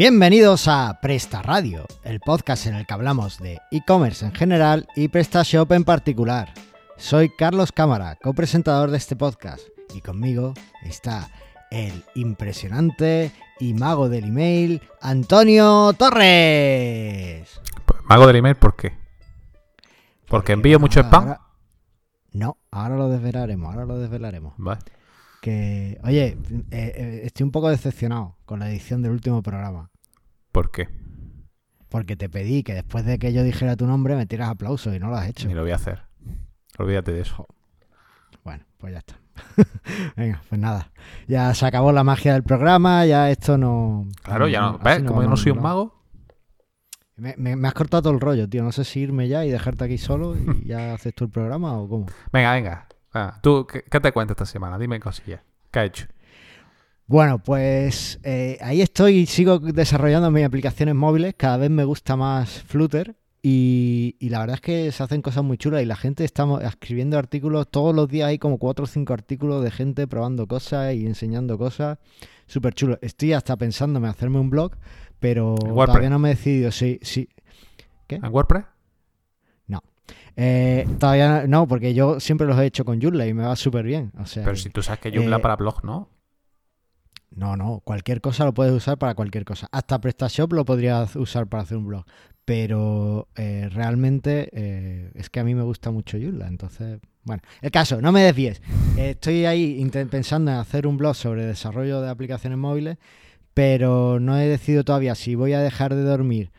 Bienvenidos a Presta Radio, el podcast en el que hablamos de e-commerce en general y PrestaShop en particular. Soy Carlos Cámara, copresentador de este podcast, y conmigo está el impresionante y mago del email, Antonio Torres. Pues, Mago del email, ¿por qué? ¿Porque envío mucho spam? Ahora- No, ahora lo desvelaremos, ahora lo desvelaremos. Vale. Que, oye, eh, eh, estoy un poco decepcionado con la edición del último programa. ¿Por qué? Porque te pedí que después de que yo dijera tu nombre me tiras aplausos y no lo has hecho. Ni lo voy a hacer. Olvídate de eso. Bueno, pues ya está. Venga, pues nada. Ya se acabó la magia del programa, ya esto no... Claro, ya no. ¿Ves? Como yo no soy un mago, Me, me- me has cortado todo el rollo, tío. No sé si irme ya y dejarte aquí solo y ya haces tú el programa o cómo. venga, venga. Ah, ¿Tú qué, qué te cuentas esta semana? Dime cosillas. ¿Qué has hecho? Bueno, pues eh, ahí estoy, sigo desarrollando mis aplicaciones móviles, cada vez me gusta más Flutter y, y la verdad es que se hacen cosas muy chulas y la gente está escribiendo artículos, todos los días hay como cuatro o cinco artículos de gente probando cosas y enseñando cosas, súper chulo. Estoy hasta pensándome hacerme un blog, pero todavía no me he decidido, sí, sí. ¿En WordPress? Eh, todavía no, no, porque yo siempre los he hecho con Joomla y me va súper bien. O sea, Pero si tú sabes que Joomla eh, para blog, ¿no? No, no, cualquier cosa lo puedes usar para cualquier cosa. Hasta PrestaShop lo podrías usar para hacer un blog. Pero eh, realmente eh, es que a mí me gusta mucho Joomla. Entonces, bueno, el caso, no me desvíes. Estoy ahí pensando en hacer un blog sobre desarrollo de aplicaciones móviles, pero no he decidido todavía si voy a dejar de dormir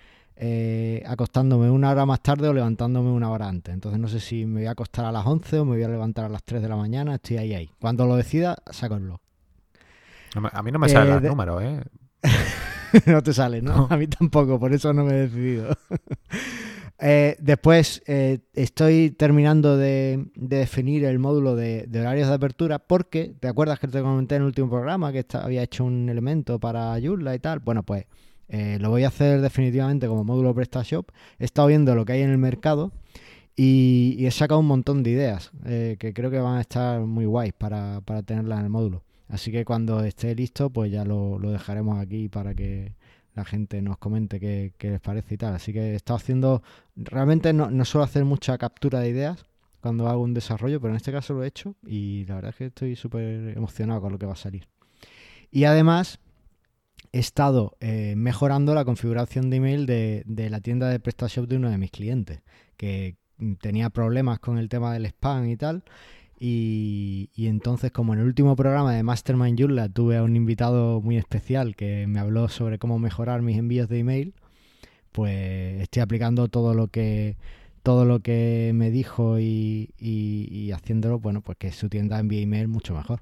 eh, acostándome una hora más tarde o levantándome una hora antes. Entonces no sé si me voy a acostar a las 11 o me voy a levantar a las 3 de la mañana. Estoy ahí, ahí. Cuando lo decida, saco el blog. No me- A mí no me salen eh, los de- números, ¿eh? no te sale, ¿no? No. A mí tampoco, por eso no me he decidido. Eh, después eh, estoy terminando de, de definir el módulo de, de horarios de apertura porque, ¿te acuerdas que te comenté en el último programa que había hecho un elemento para Joomla y tal? Bueno, pues eh, lo voy a hacer definitivamente como módulo PrestaShop. He estado viendo lo que hay en el mercado y, y he sacado un montón de ideas que creo que van a estar muy guays para, para tenerlas en el módulo. Así que cuando esté listo, pues ya lo, dejaremos aquí para que la gente nos comente qué, les parece y tal. Así que he estado haciendo, realmente no, suelo hacer mucha captura de ideas cuando hago un desarrollo, pero en este caso lo he hecho y la verdad es que estoy súper emocionado con lo que va a salir. Y además he estado eh, mejorando la configuración de email de, de la tienda de PrestaShop de uno de mis clientes, que tenía problemas con el tema del spam y tal. Y, y entonces, como en el último programa de Mastermind Joomla tuve a un invitado muy especial que me habló sobre cómo mejorar mis envíos de email, pues estoy aplicando todo lo que todo lo que me dijo y, y- y haciéndolo, bueno, pues que su tienda envíe email mucho mejor.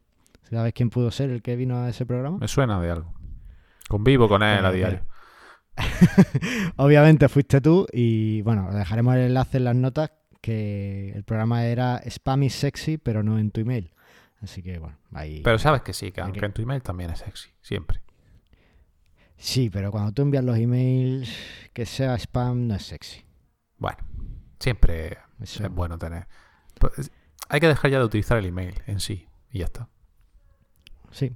¿Sabes quién pudo ser el que vino a ese programa? Me suena de algo. Convivo con él a diario. Obviamente fuiste tú y bueno, dejaremos el enlace en las notas que el programa era Spam is sexy, pero no en tu email. Así que bueno, ahí... Pero sabes que sí, que aunque que- en tu email también es sexy. Siempre. Sí, pero cuando tú envías los emails que sea spam no es sexy. Bueno, siempre Eso- es bueno tener. Pues, hay que dejar ya de utilizar el email en sí. Y ya está. Sí,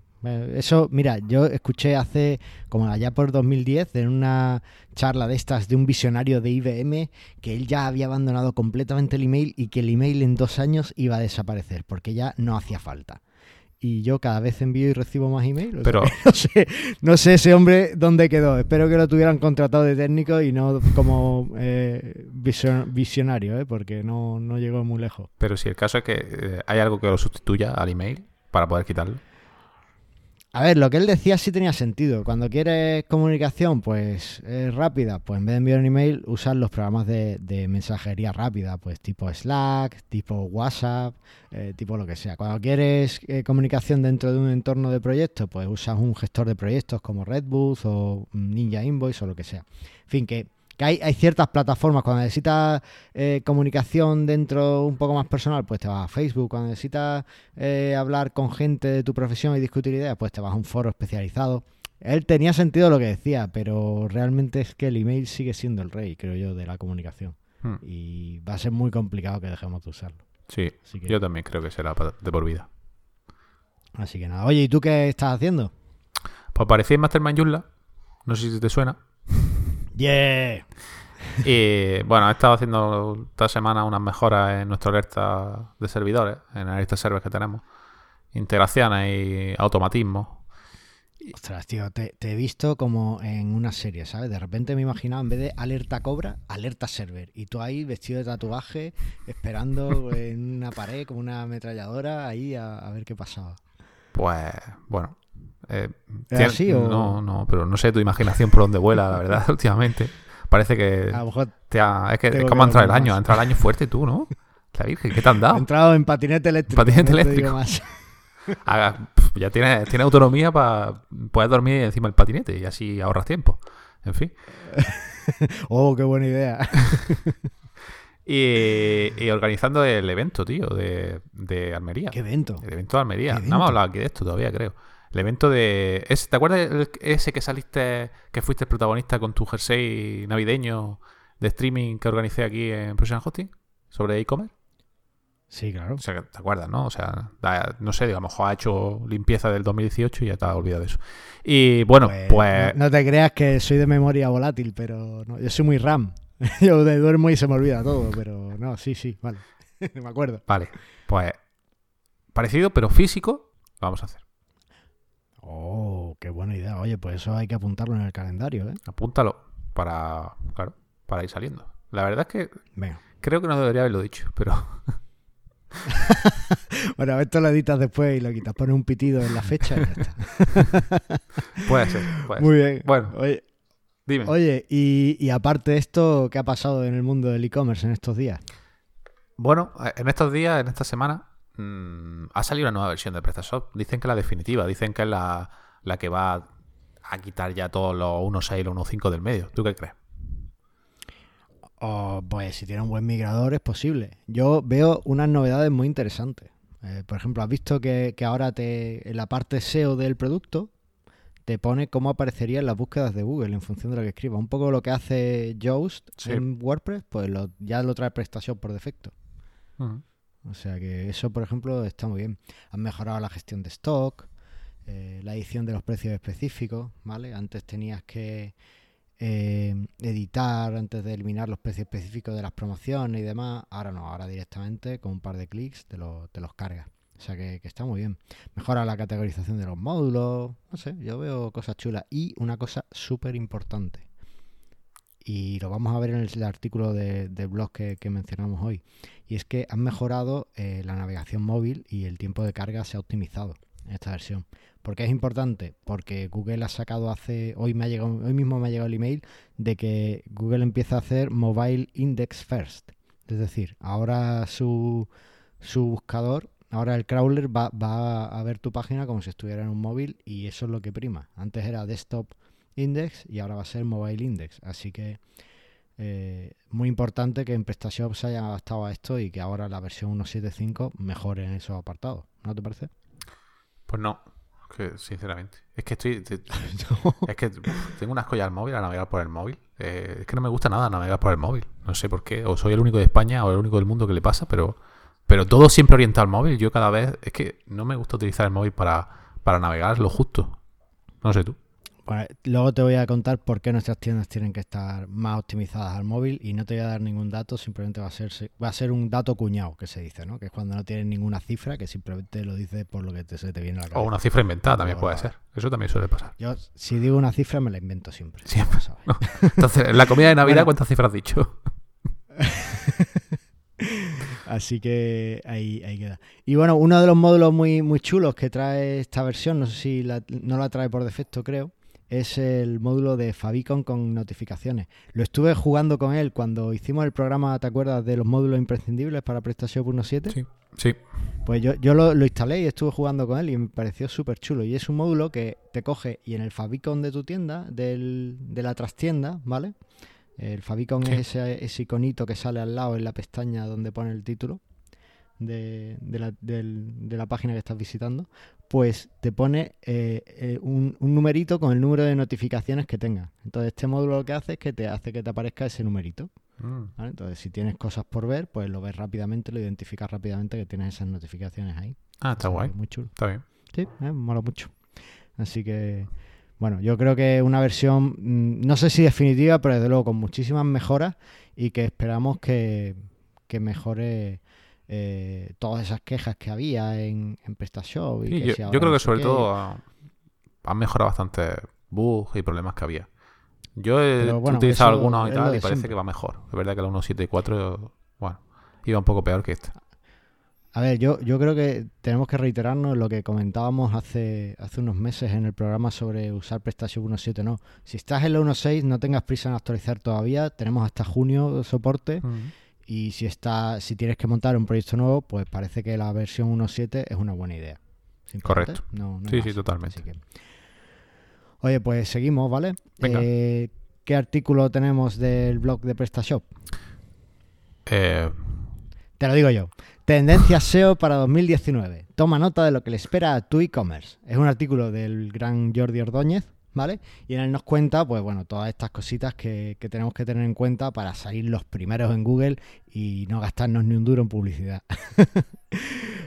eso, mira, yo escuché hace, como allá por 2010, en una charla de estas de un visionario de IBM, que él ya había abandonado completamente el email y que el email en dos años iba a desaparecer, porque ya no hacía falta. Y yo cada vez envío y recibo más email. Pero no sé, no sé ese hombre dónde quedó. Espero que lo tuvieran contratado de técnico y no como eh, visio- visionario, ¿eh? porque no, no llegó muy lejos. Pero si el caso es que eh, hay algo que lo sustituya al email para poder quitarlo. A ver, lo que él decía sí tenía sentido. Cuando quieres comunicación, pues eh, rápida, pues en vez de enviar un email, usar los programas de, mensajería rápida, pues tipo Slack, tipo WhatsApp, eh, tipo lo que sea. Cuando quieres eh, comunicación dentro de un entorno de proyectos, pues usas un gestor de proyectos como Redbooth o Ninja Invoice o lo que sea. En fin, que, que hay, hay ciertas plataformas. Cuando necesitas eh, comunicación dentro un poco más personal, pues te vas a Facebook. Cuando necesitas eh, hablar con gente de tu profesión y discutir ideas, pues te vas a un foro especializado. Él tenía sentido lo que decía, pero realmente es que el email sigue siendo el rey, creo yo, de la comunicación. Hmm. Y va a ser muy complicado que dejemos de usarlo. Sí, que, yo también creo que será de por vida. así que nada. Oye, ¿y tú qué estás haciendo? Pues aparecí en Mastermind Joomla No sé si te suena. Yeah. Y bueno, he estado haciendo esta semana unas mejoras en nuestra alerta de servidores, en la alerta server que tenemos. Integraciones y automatismos. Ostras, tío, te, te he visto como en una serie, ¿sabes? De repente me he imaginado, en vez de alerta cobra, alerta server. Y tú ahí vestido de tatuaje, esperando en una pared como una ametralladora, ahí a, a ver qué pasaba. Pues bueno. Eh, ¿Es tiene- así o- No, no, pero no sé tu imaginación por dónde vuela, la verdad, últimamente. Parece que A lo mejor te ha- es que es como entrar el año, más. ha entrado el año fuerte tú, ¿no? La Virgen, ¿qué te han he dado? entrado en patinete eléctrico. Patinete no eléctrico. Haga- pf, ya tienes tiene autonomía para poder dormir encima del patinete y así ahorras tiempo. En fin. Oh, qué buena idea. Y, y organizando el evento, tío, de, de Almería. Qué evento. El evento de Almería. ¿Qué No hemos hablado aquí de esto todavía, creo. El evento de. ese- ¿Te acuerdas el- ese que saliste, que fuiste el protagonista con tu jersey navideño de streaming que organicé aquí en Professional Hosting? Sobre e-commerce. Sí, claro. O sea, ¿te acuerdas, no? O sea, da- no sé, digo, a lo mejor ha hecho limpieza del 2018 y ya te has olvidado de eso. Y bueno, pues. no, no te creas que soy de memoria volátil, pero no, yo soy muy RAM. Yo duermo y se me olvida todo, pero no, sí, sí, vale. me acuerdo. Vale, pues. Parecido, pero físico, lo vamos a hacer. Oh, qué buena idea. Oye, pues eso hay que apuntarlo en el calendario, ¿eh? Apúntalo para. Claro, para ir saliendo. La verdad es que Venga. creo que no debería haberlo dicho, pero. Bueno, esto lo editas después y lo quitas. Pones un pitido en la fecha y ya está. Puede ser, puede Muy ser. bien. Bueno, Oye, dime. oye y, y aparte de esto, ¿qué ha pasado en el mundo del e-commerce en estos días? Bueno, en estos días, en esta semana, mm, ha salido una nueva versión de PrestaShop. Dicen que es la definitiva, dicen que es la, la que va a quitar ya todos los 1.6 y los 1.5 del medio. ¿Tú qué crees? Oh, pues si tiene un buen migrador es posible. Yo veo unas novedades muy interesantes. Eh, por ejemplo, has visto que, que ahora te, en la parte SEO del producto te pone cómo aparecería en las búsquedas de Google en función de lo que escribas. Un poco lo que hace Yoast Sí. en WordPress, pues lo- ya lo trae PrestaShop por defecto. Ujú. O sea que eso, por ejemplo, está muy bien. Han mejorado la gestión de stock, eh, la edición de los precios específicos, ¿vale? Antes tenías que eh, editar antes de eliminar los precios específicos de las promociones y demás. Ahora no, ahora directamente con un par de clics te, lo- te los cargas. O sea que, que está muy bien. Mejora la categorización de los módulos. No sé, yo veo cosas chulas. Y una cosa súper importante. Y lo vamos a ver en el artículo de, de blog que, que mencionamos hoy. Y es que han mejorado eh, la navegación móvil y el tiempo de carga se ha optimizado en esta versión. ¿Por qué es importante? Porque Google ha sacado hace, hoy me ha llegado, hoy mismo me ha llegado el email de que Google empieza a hacer Mobile Index First. Es decir, ahora su, su buscador, ahora el crawler va, va a ver tu página como si estuviera en un móvil y eso es lo que prima. Antes era Desktop Index y ahora va a ser Mobile Index. Así que eh, muy importante que en PrestaShop se haya adaptado a esto y que ahora la versión 1.7.5 mejore en esos apartados. ¿No te parece? Pues no, que sinceramente. Es que estoy. te- es que tengo unas collas al móvil a navegar por el móvil. Eh, es que no me gusta nada navegar por el móvil. No sé por qué. O soy el único de España o el único del mundo que le pasa, pero. Pero todo siempre orientado al móvil. Yo cada vez. Es que no me gusta utilizar el móvil para, para navegar lo justo. No sé tú. Bueno, luego te voy a contar por qué nuestras tiendas tienen que estar más optimizadas al móvil y no te voy a dar ningún dato, simplemente va a ser va a ser un dato cuñado que se dice, ¿no? Que es cuando no tienes ninguna cifra, que simplemente lo dices por lo que te, se te viene a la cabeza. O una cifra inventada también puede ser. Eso también suele pasar. Yo si digo una cifra me la invento siempre. Siempre. No. Entonces, en la comida de Navidad, Bueno. ¿cuántas cifras has dicho? Así que ahí, ahí queda. Y bueno, uno de los módulos muy, muy chulos que trae esta versión, no sé si la- no la trae por defecto, creo, es el módulo de Favicon con notificaciones. Lo estuve jugando con él cuando hicimos el programa, ¿te acuerdas? De los módulos imprescindibles para PrestaShop 1.7. Sí. Sí. Pues yo, yo lo, lo instalé y estuve jugando con él y me pareció súper chulo. Y es un módulo que te coge y en el Favicon de tu tienda, del, de la trastienda, ¿vale? El Favicon Sí. es ese, ese iconito que sale al lado en la pestaña donde pone el título de, de la, del- de la página que estás visitando. Pues te pone eh, eh, un, un numerito con el número de notificaciones que tengas. Entonces este módulo lo que hace es que te hace que te aparezca ese numerito. Mm. ¿vale? Entonces, si tienes cosas por ver, pues lo ves rápidamente, lo identificas rápidamente que tienes esas notificaciones ahí. Ah, está guay. que Muy chulo. Está bien. Sí, eh, mola mucho. Así que, bueno, yo creo que una versión, mm, no sé si definitiva, pero desde luego con muchísimas mejoras y que esperamos que, mejore eh, todas esas quejas que había en, en PrestaShop. Y yo, creo que sobre todo han mejorado bastante bugs y problemas que había. Yo he utilizado algunos y tal y parece que va mejor. Es verdad que la 1.7.4, bueno, iba un poco peor que esta. A ver, yo, yo creo que tenemos que reiterarnos lo que comentábamos hace, hace unos meses en el programa sobre usar PrestaShop 1.7. No, si estás en la 1.6 no tengas prisa en actualizar todavía. Tenemos hasta junio soporte. Y si está, si tienes que montar un proyecto nuevo, pues parece que la versión 1.7 es una buena idea. Correcto. sí, sí, totalmente. Oye, pues seguimos, ¿vale? Eh, ¿Qué artículo tenemos del blog de PrestaShop? Eh... Te lo digo yo. Tendencias SEO para 2019. Toma nota de lo que le espera a tu e-commerce. Es un artículo del gran Jordi Ordóñez, ¿vale? Y en él nos cuenta, pues bueno, todas estas cositas que, tenemos que tener en cuenta para salir los primeros en Google y no gastarnos ni un duro en publicidad.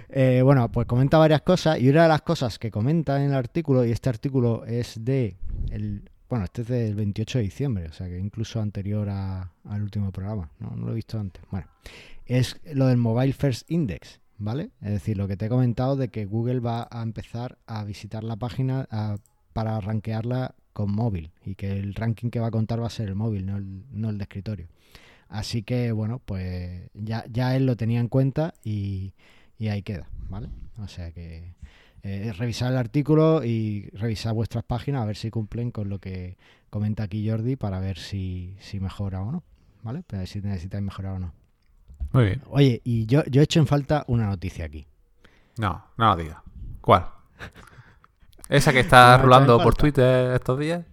Eh, bueno, pues comenta varias cosas y una de las cosas que comenta en el artículo, y este artículo es de, el, bueno, este es del 28 de diciembre, o sea que incluso anterior al último programa, no, no lo he visto antes. Bueno, es lo del Mobile First Index. ¿Vale? Es decir, lo que te he comentado de que Google va a empezar a visitar la página para rankearla con móvil y que el ranking que va a contar va a ser el móvil, no el, no el de escritorio. Así que, bueno, pues ya, ya él lo tenía en cuenta y, y ahí queda, ¿vale? O sea que eh, revisar el artículo y revisar vuestras páginas a ver si cumplen con lo que comenta aquí Jordi para ver si, si mejora o no, ¿vale? Para ver si necesitáis mejorar o no. Muy bien. Oye, y yo, yo he hecho en falta una noticia aquí. No, no lo diga. ¿Cuál? ¿Esa que está rulando por Twitter estos días?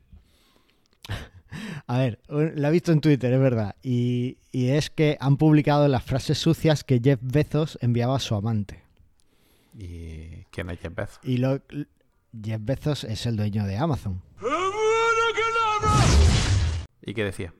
A ver, la he visto en Twitter, es verdad. Y, es que han publicado las frases sucias que Jeff Bezos enviaba a su amante. ¿Y quién es Jeff Bezos? Y lo, Jeff Bezos es el dueño de Amazon. ¿Y qué decía?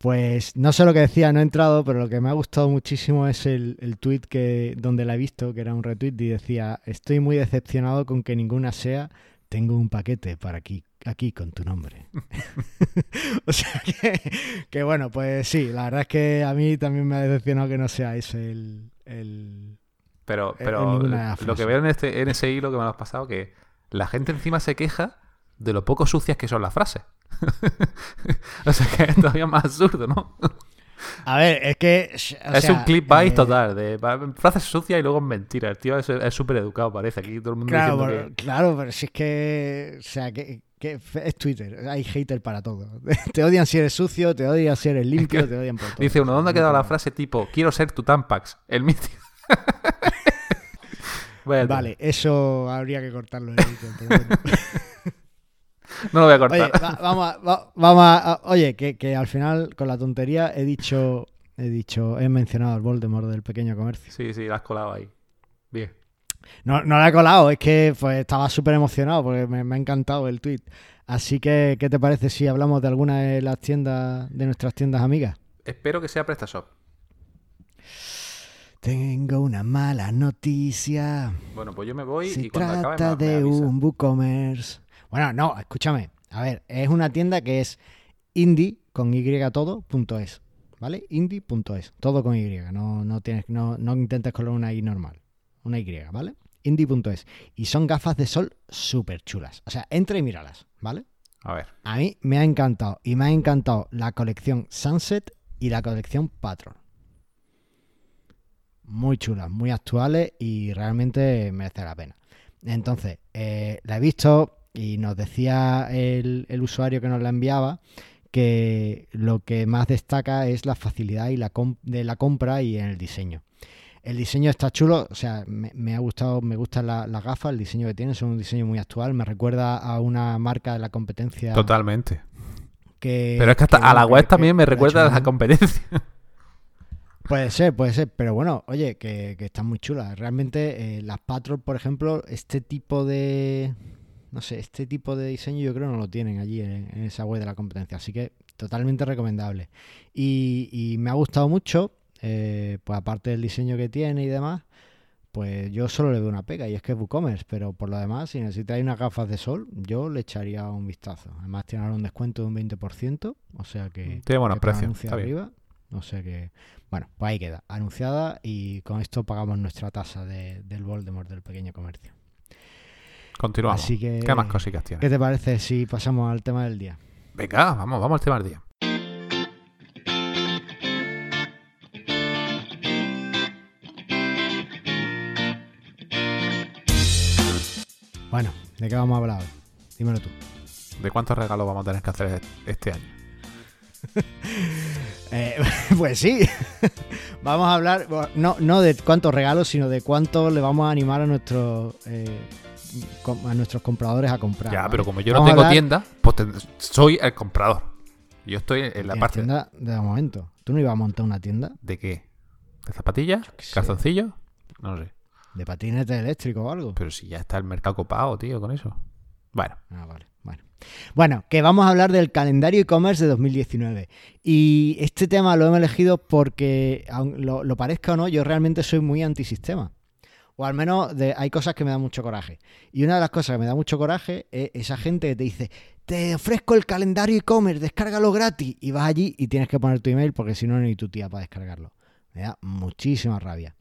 Pues no sé lo que decía, no he entrado, pero lo que me ha gustado muchísimo es el, el tweet que, donde la he visto, que era un retweet, y decía, estoy muy decepcionado con que ninguna sea, tengo un paquete para aquí, aquí con tu nombre. o sea que, bueno, pues sí, la verdad es que a mí también me ha decepcionado que no sea ese el... pero pero lo que veo en, este, en ese hilo que me lo has pasado, que la gente encima se queja de lo poco sucias que son las frases. o sea que es todavía más absurdo, ¿no? A ver, es que. es un clip eh... total, de frases sucias y luego mentiras. El tío es súper educado, parece. Aquí todo el mundo claro, pero, claro, pero si es que. O sea, que, es Twitter. Hay hater para todo. Te odian si eres sucio, te odian si eres limpio, te odian por todo. Dice uno, ¿dónde ha quedado la frase tipo, quiero ser tu Tampax? El mítico. vale, eso habría que cortarlo en el pero No lo voy a cortar. Oye, vamos, a, vamos oye, que, al final con la tontería he dicho, he dicho, he mencionado al Voldemort del pequeño comercio. Sí, sí, la has colado ahí. Bien. No, no la he colado, es que pues, estaba súper emocionado porque me, ha encantado el tweet. Así que, ¿qué te parece si hablamos de alguna de las tiendas, de nuestras tiendas amigas? Espero que sea PrestaShop. Tengo una mala noticia. Bueno, pues yo me voy Se y cuando trata de un WooCommerce. Bueno, no, escúchame. A ver, es una tienda que es indie con y todo punto es, ¿vale? Indie.es, todo con y, no, no tienes, no, no intentes con una i normal, una y, ¿vale? Indie.es y son gafas de sol súper chulas. O sea, entra y míralas, ¿vale? A ver. A mí me ha encantado y me ha encantado la colección Sunset y la colección Patron. Muy chulas, muy actuales y realmente merece la pena. Entonces, eh, la he visto, y nos decía el, usuario que nos la enviaba que lo que más destaca es la facilidad y la de la compra y en el diseño. El diseño está chulo, o sea, me, ha gustado, me gustan las gafas, el diseño que tiene, son un diseño muy actual, me recuerda a una marca de la competencia. Totalmente. pero es que hasta a la web también me recuerda a la competencia. Puede ser, puede ser, pero bueno, oye, que, están muy chulas. Realmente eh, las Patrol, por ejemplo, este tipo de, no sé, este tipo de diseño yo creo no lo tienen allí en, esa web de la competencia, así que totalmente recomendable. Y, me ha gustado mucho, eh, pues aparte del diseño que tiene y demás, pues yo solo le veo una pega y es que es WooCommerce, pero por lo demás, si necesitáis unas gafas de sol, yo le echaría un vistazo. Además tiene ahora un descuento de un 20%, o sea que... Tiene buenos precios, arriba, o sea que... Bueno, pues ahí queda, anunciada y con esto pagamos nuestra tasa de- del Voldemort del pequeño comercio. Continuamos. Así que- ¿Qué más cositas tiene? ¿Qué te parece si pasamos al tema del día? Venga, vamos, vamos al tema del día. Bueno, ¿de qué vamos a hablar hoy? Dímelo tú. ¿De cuántos regalos vamos a tener que hacer este año? Eh, pues sí, vamos a hablar, no, no de cuántos regalos, sino de cuánto le vamos a animar a nuestros eh, a nuestros compradores a comprar. ya, ¿vale? pero como yo no Vamos tengo hablar tienda, pues soy el comprador. Yo estoy en la parte tienda de momento. ¿Tú no ibas a montar una tienda de qué? ¿De zapatillas? ¿Calzoncillos? No sé. de patinete eléctrico o algo? Pero si ya está el mercado copado, tío, con eso. Bueno, Ah, vale, bueno. Bueno, que vamos a hablar del calendario e-commerce de 2019. Y este tema lo hemos elegido porque, aun lo, lo parezca o no, yo realmente soy muy antisistema. O al menos de- hay cosas que me dan mucho coraje. Y una de las cosas que me da mucho coraje es esa gente que te dice, te ofrezco el calendario e-commerce, descárgalo gratis. Y vas allí y tienes que poner tu email porque si no, ni tu tía para descargarlo. Me da muchísima rabia.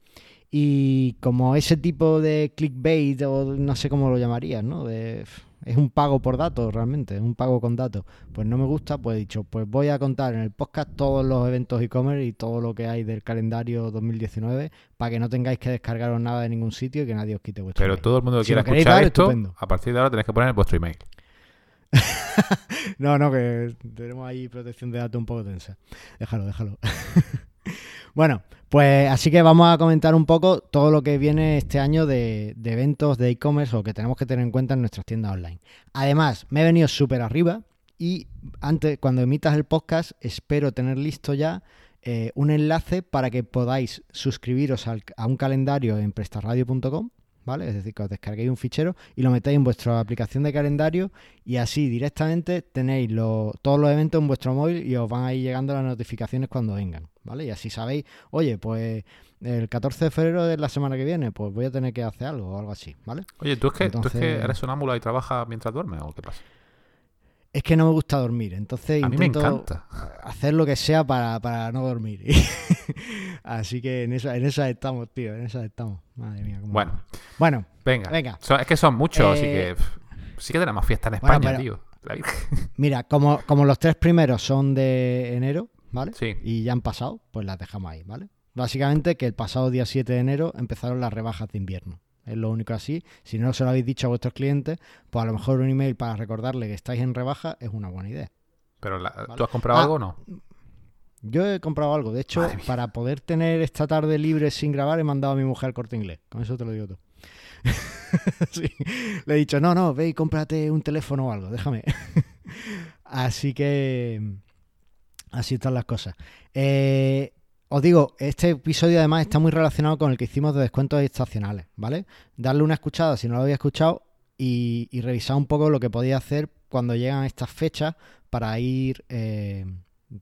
Y como ese tipo de clickbait, o no sé cómo lo llamarías, ¿no? De, es un pago por datos realmente, es un pago con datos. Pues no me gusta, pues he dicho, pues voy a contar en el podcast todos los eventos e-commerce y todo lo que hay del calendario 2019 para que no tengáis que descargaros nada de ningún sitio y que nadie os quite vuestro pero email. todo el mundo que Si quiera escuchar dar, esto, estupendo. a partir de ahora tenéis que poner vuestro email. No, no, que tenemos ahí protección de datos un poco tensa. Déjalo, déjalo. bueno, pues así que vamos a comentar un poco todo lo que viene este año de, eventos de e-commerce o que tenemos que tener en cuenta en nuestras tiendas online. Además, me he venido súper arriba y antes, cuando emitas el podcast, espero tener listo ya eh, un enlace para que podáis suscribiros a un calendario en prestarradio.com. ¿Vale? Es decir, que os descarguéis un fichero y lo metéis en vuestra aplicación de calendario y así directamente tenéis lo- todos los eventos en vuestro móvil y os van a ir llegando las notificaciones cuando vengan, ¿vale? Y así sabéis, oye, pues el 14 de febrero de la semana que viene, pues voy a tener que hacer algo o algo así, ¿vale? Oye, ¿tú es que, ¿tú es que Entonces- eres sonámbula y trabajas mientras duermes o qué pasa? Es que no me gusta dormir, entonces A mí me intento encanta. hacer lo que sea para, para no dormir. así que en esa, en esa estamos, tío, en esa estamos. Madre mía, cómo- Bueno, Bueno, venga. venga. Son- es que son muchos, así Eh, que pff, sí que tenemos fiesta en bueno, España, pero- tío. La. Mira, como, como los tres primeros son de enero, ¿vale? Sí. Y ya han pasado, pues las dejamos ahí, ¿vale? Básicamente que el pasado día 7 de enero empezaron las rebajas de invierno. Es lo único así. Si no se lo habéis dicho a vuestros clientes, pues a lo mejor un email para recordarle que estáis en rebaja es una buena idea. Pero la- Vale. ¿tú has comprado Ah, algo o no? Yo he comprado algo. De hecho, para poder tener esta tarde libre sin grabar, he mandado a mi mujer al corte inglés. Con eso te lo digo todo. Sí. Le he dicho, no, no, ve y cómprate un teléfono o algo, déjame. así que. Así están las cosas. Eh, os digo, este episodio además está muy relacionado con el que hicimos de descuentos estacionales, ¿vale? Darle una escuchada si no lo había escuchado y, revisar un poco lo que podía hacer cuando llegan estas fechas para ir, eh,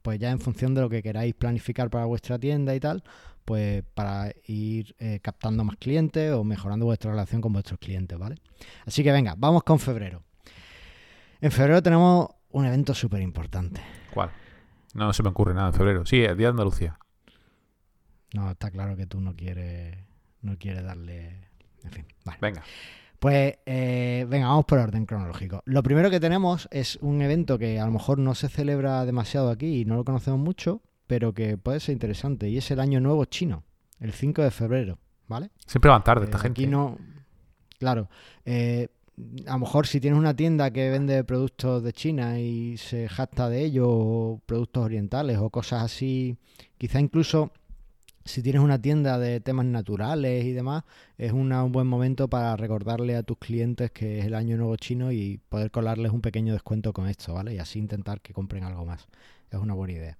pues ya en función de lo que queráis planificar para vuestra tienda y tal, pues para ir eh, captando más clientes o mejorando vuestra relación con vuestros clientes, ¿vale? Así que venga, vamos con febrero. En febrero tenemos un evento súper importante. ¿Cuál? No, no se me ocurre nada en febrero. Sí, el Día de Andalucía. No, está claro que tú no quieres, no quieres darle... En fin, vale. Venga. Pues eh, venga, vamos por orden cronológico. Lo primero que tenemos es un evento que a lo mejor no se celebra demasiado aquí y no lo conocemos mucho, pero que puede ser interesante y es el Año Nuevo Chino, el 5 de febrero, ¿vale? Siempre van tarde Eh, esta gente. Aquí no. Claro. eh, a lo mejor si tienes una tienda que vende productos de China y se jacta de ello, o productos orientales o cosas así, quizá incluso si tienes una tienda de temas naturales y demás, es una- un buen momento para recordarle a tus clientes que es el año nuevo chino y poder colarles un pequeño descuento con esto, ¿vale? Y así intentar que compren algo más. Es una buena idea.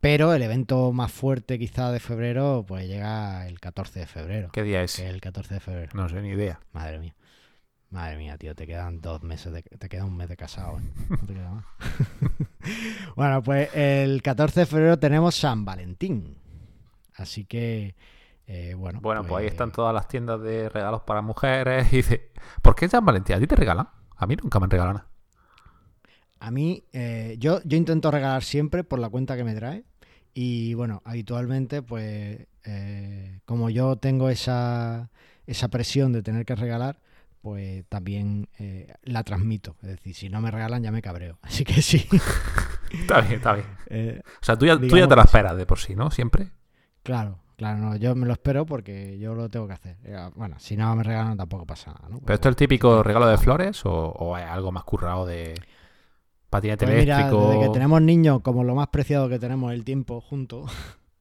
Pero el evento más fuerte quizá de febrero, pues llega el 14 de febrero. ¿Qué día es? Que es el 14 de febrero. No sé, ni idea. Madre mía. Madre mía, tío, te quedan dos meses, de, te queda un mes de casado, ¿eh? No te queda más. bueno, pues el 14 de febrero tenemos San Valentín. Así que Eh, bueno, bueno pues... ahí están todas las tiendas de regalos para mujeres. Y dice, ¿por qué San Valentín? ¿A ti te regalan? A mí nunca me han regalado nada. A mí, eh, yo, yo intento regalar siempre por la cuenta que me trae. Y bueno, habitualmente, pues, eh, como yo tengo esa, esa presión de tener que regalar, pues también eh, la transmito. Es decir, si no me regalan ya me cabreo. Así que sí. está bien, está bien. o sea, tú ya, tú ya te la esperas de por sí, ¿no? Siempre. Claro, claro, no, yo me lo espero porque yo lo tengo que hacer. Bueno, si no me regalan tampoco pasa nada, ¿no? ¿Pero esto es el típico regalo de flores o, o es algo más currado de patinete pues eléctrico. desde que tenemos niños, como lo más preciado que tenemos, el tiempo juntos,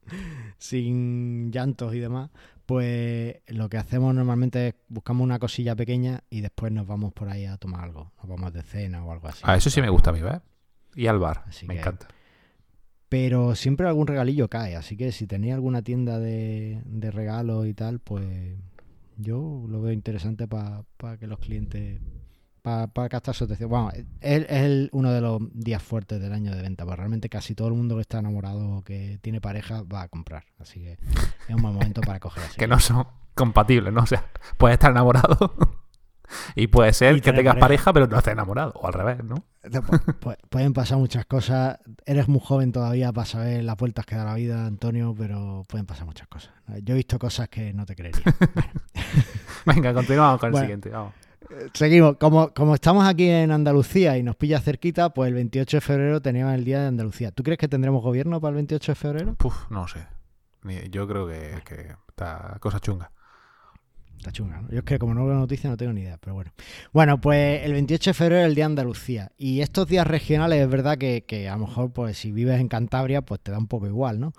sin llantos y demás, pues lo que hacemos normalmente es buscamos una cosilla pequeña y después nos vamos por ahí a tomar algo. Nos vamos de cena o algo así. Ah, eso sí me gusta a mí, ¿ves? Y al bar, me encanta. Pero siempre algún regalillo cae, así que si tenéis alguna tienda de, de regalos y tal, pues yo lo veo interesante para que los clientes para captar su atención. Bueno, es, es uno de los días fuertes del año de venta, porque realmente casi todo el mundo que está enamorado o que tiene pareja va a comprar. Así que es un buen momento para coger así. que no son compatibles, ¿no? O sea, puedes estar enamorado y puede ser que tengas pareja. pero no estés enamorado, o al revés, ¿no? pueden pasar muchas cosas. Eres muy joven todavía para saber las vueltas que da la vida, Antonio, pero pueden pasar muchas cosas. Yo he visto cosas que no te creería. Venga, continuamos con el siguiente, vamos. Seguimos. Como, como estamos aquí en Andalucía y nos pilla cerquita, pues el 28 de febrero teníamos el Día de Andalucía. ¿Tú crees que tendremos gobierno para el 28 de febrero? Puf, no sé. Yo creo que, está cosa chunga. Está chunga. Yo es que como no veo noticias no tengo ni idea, pero bueno. Bueno, pues el 28 de febrero es el Día de Andalucía. Y estos días regionales es verdad que, que a lo mejor, pues si vives en Cantabria, pues te da un poco igual, ¿no?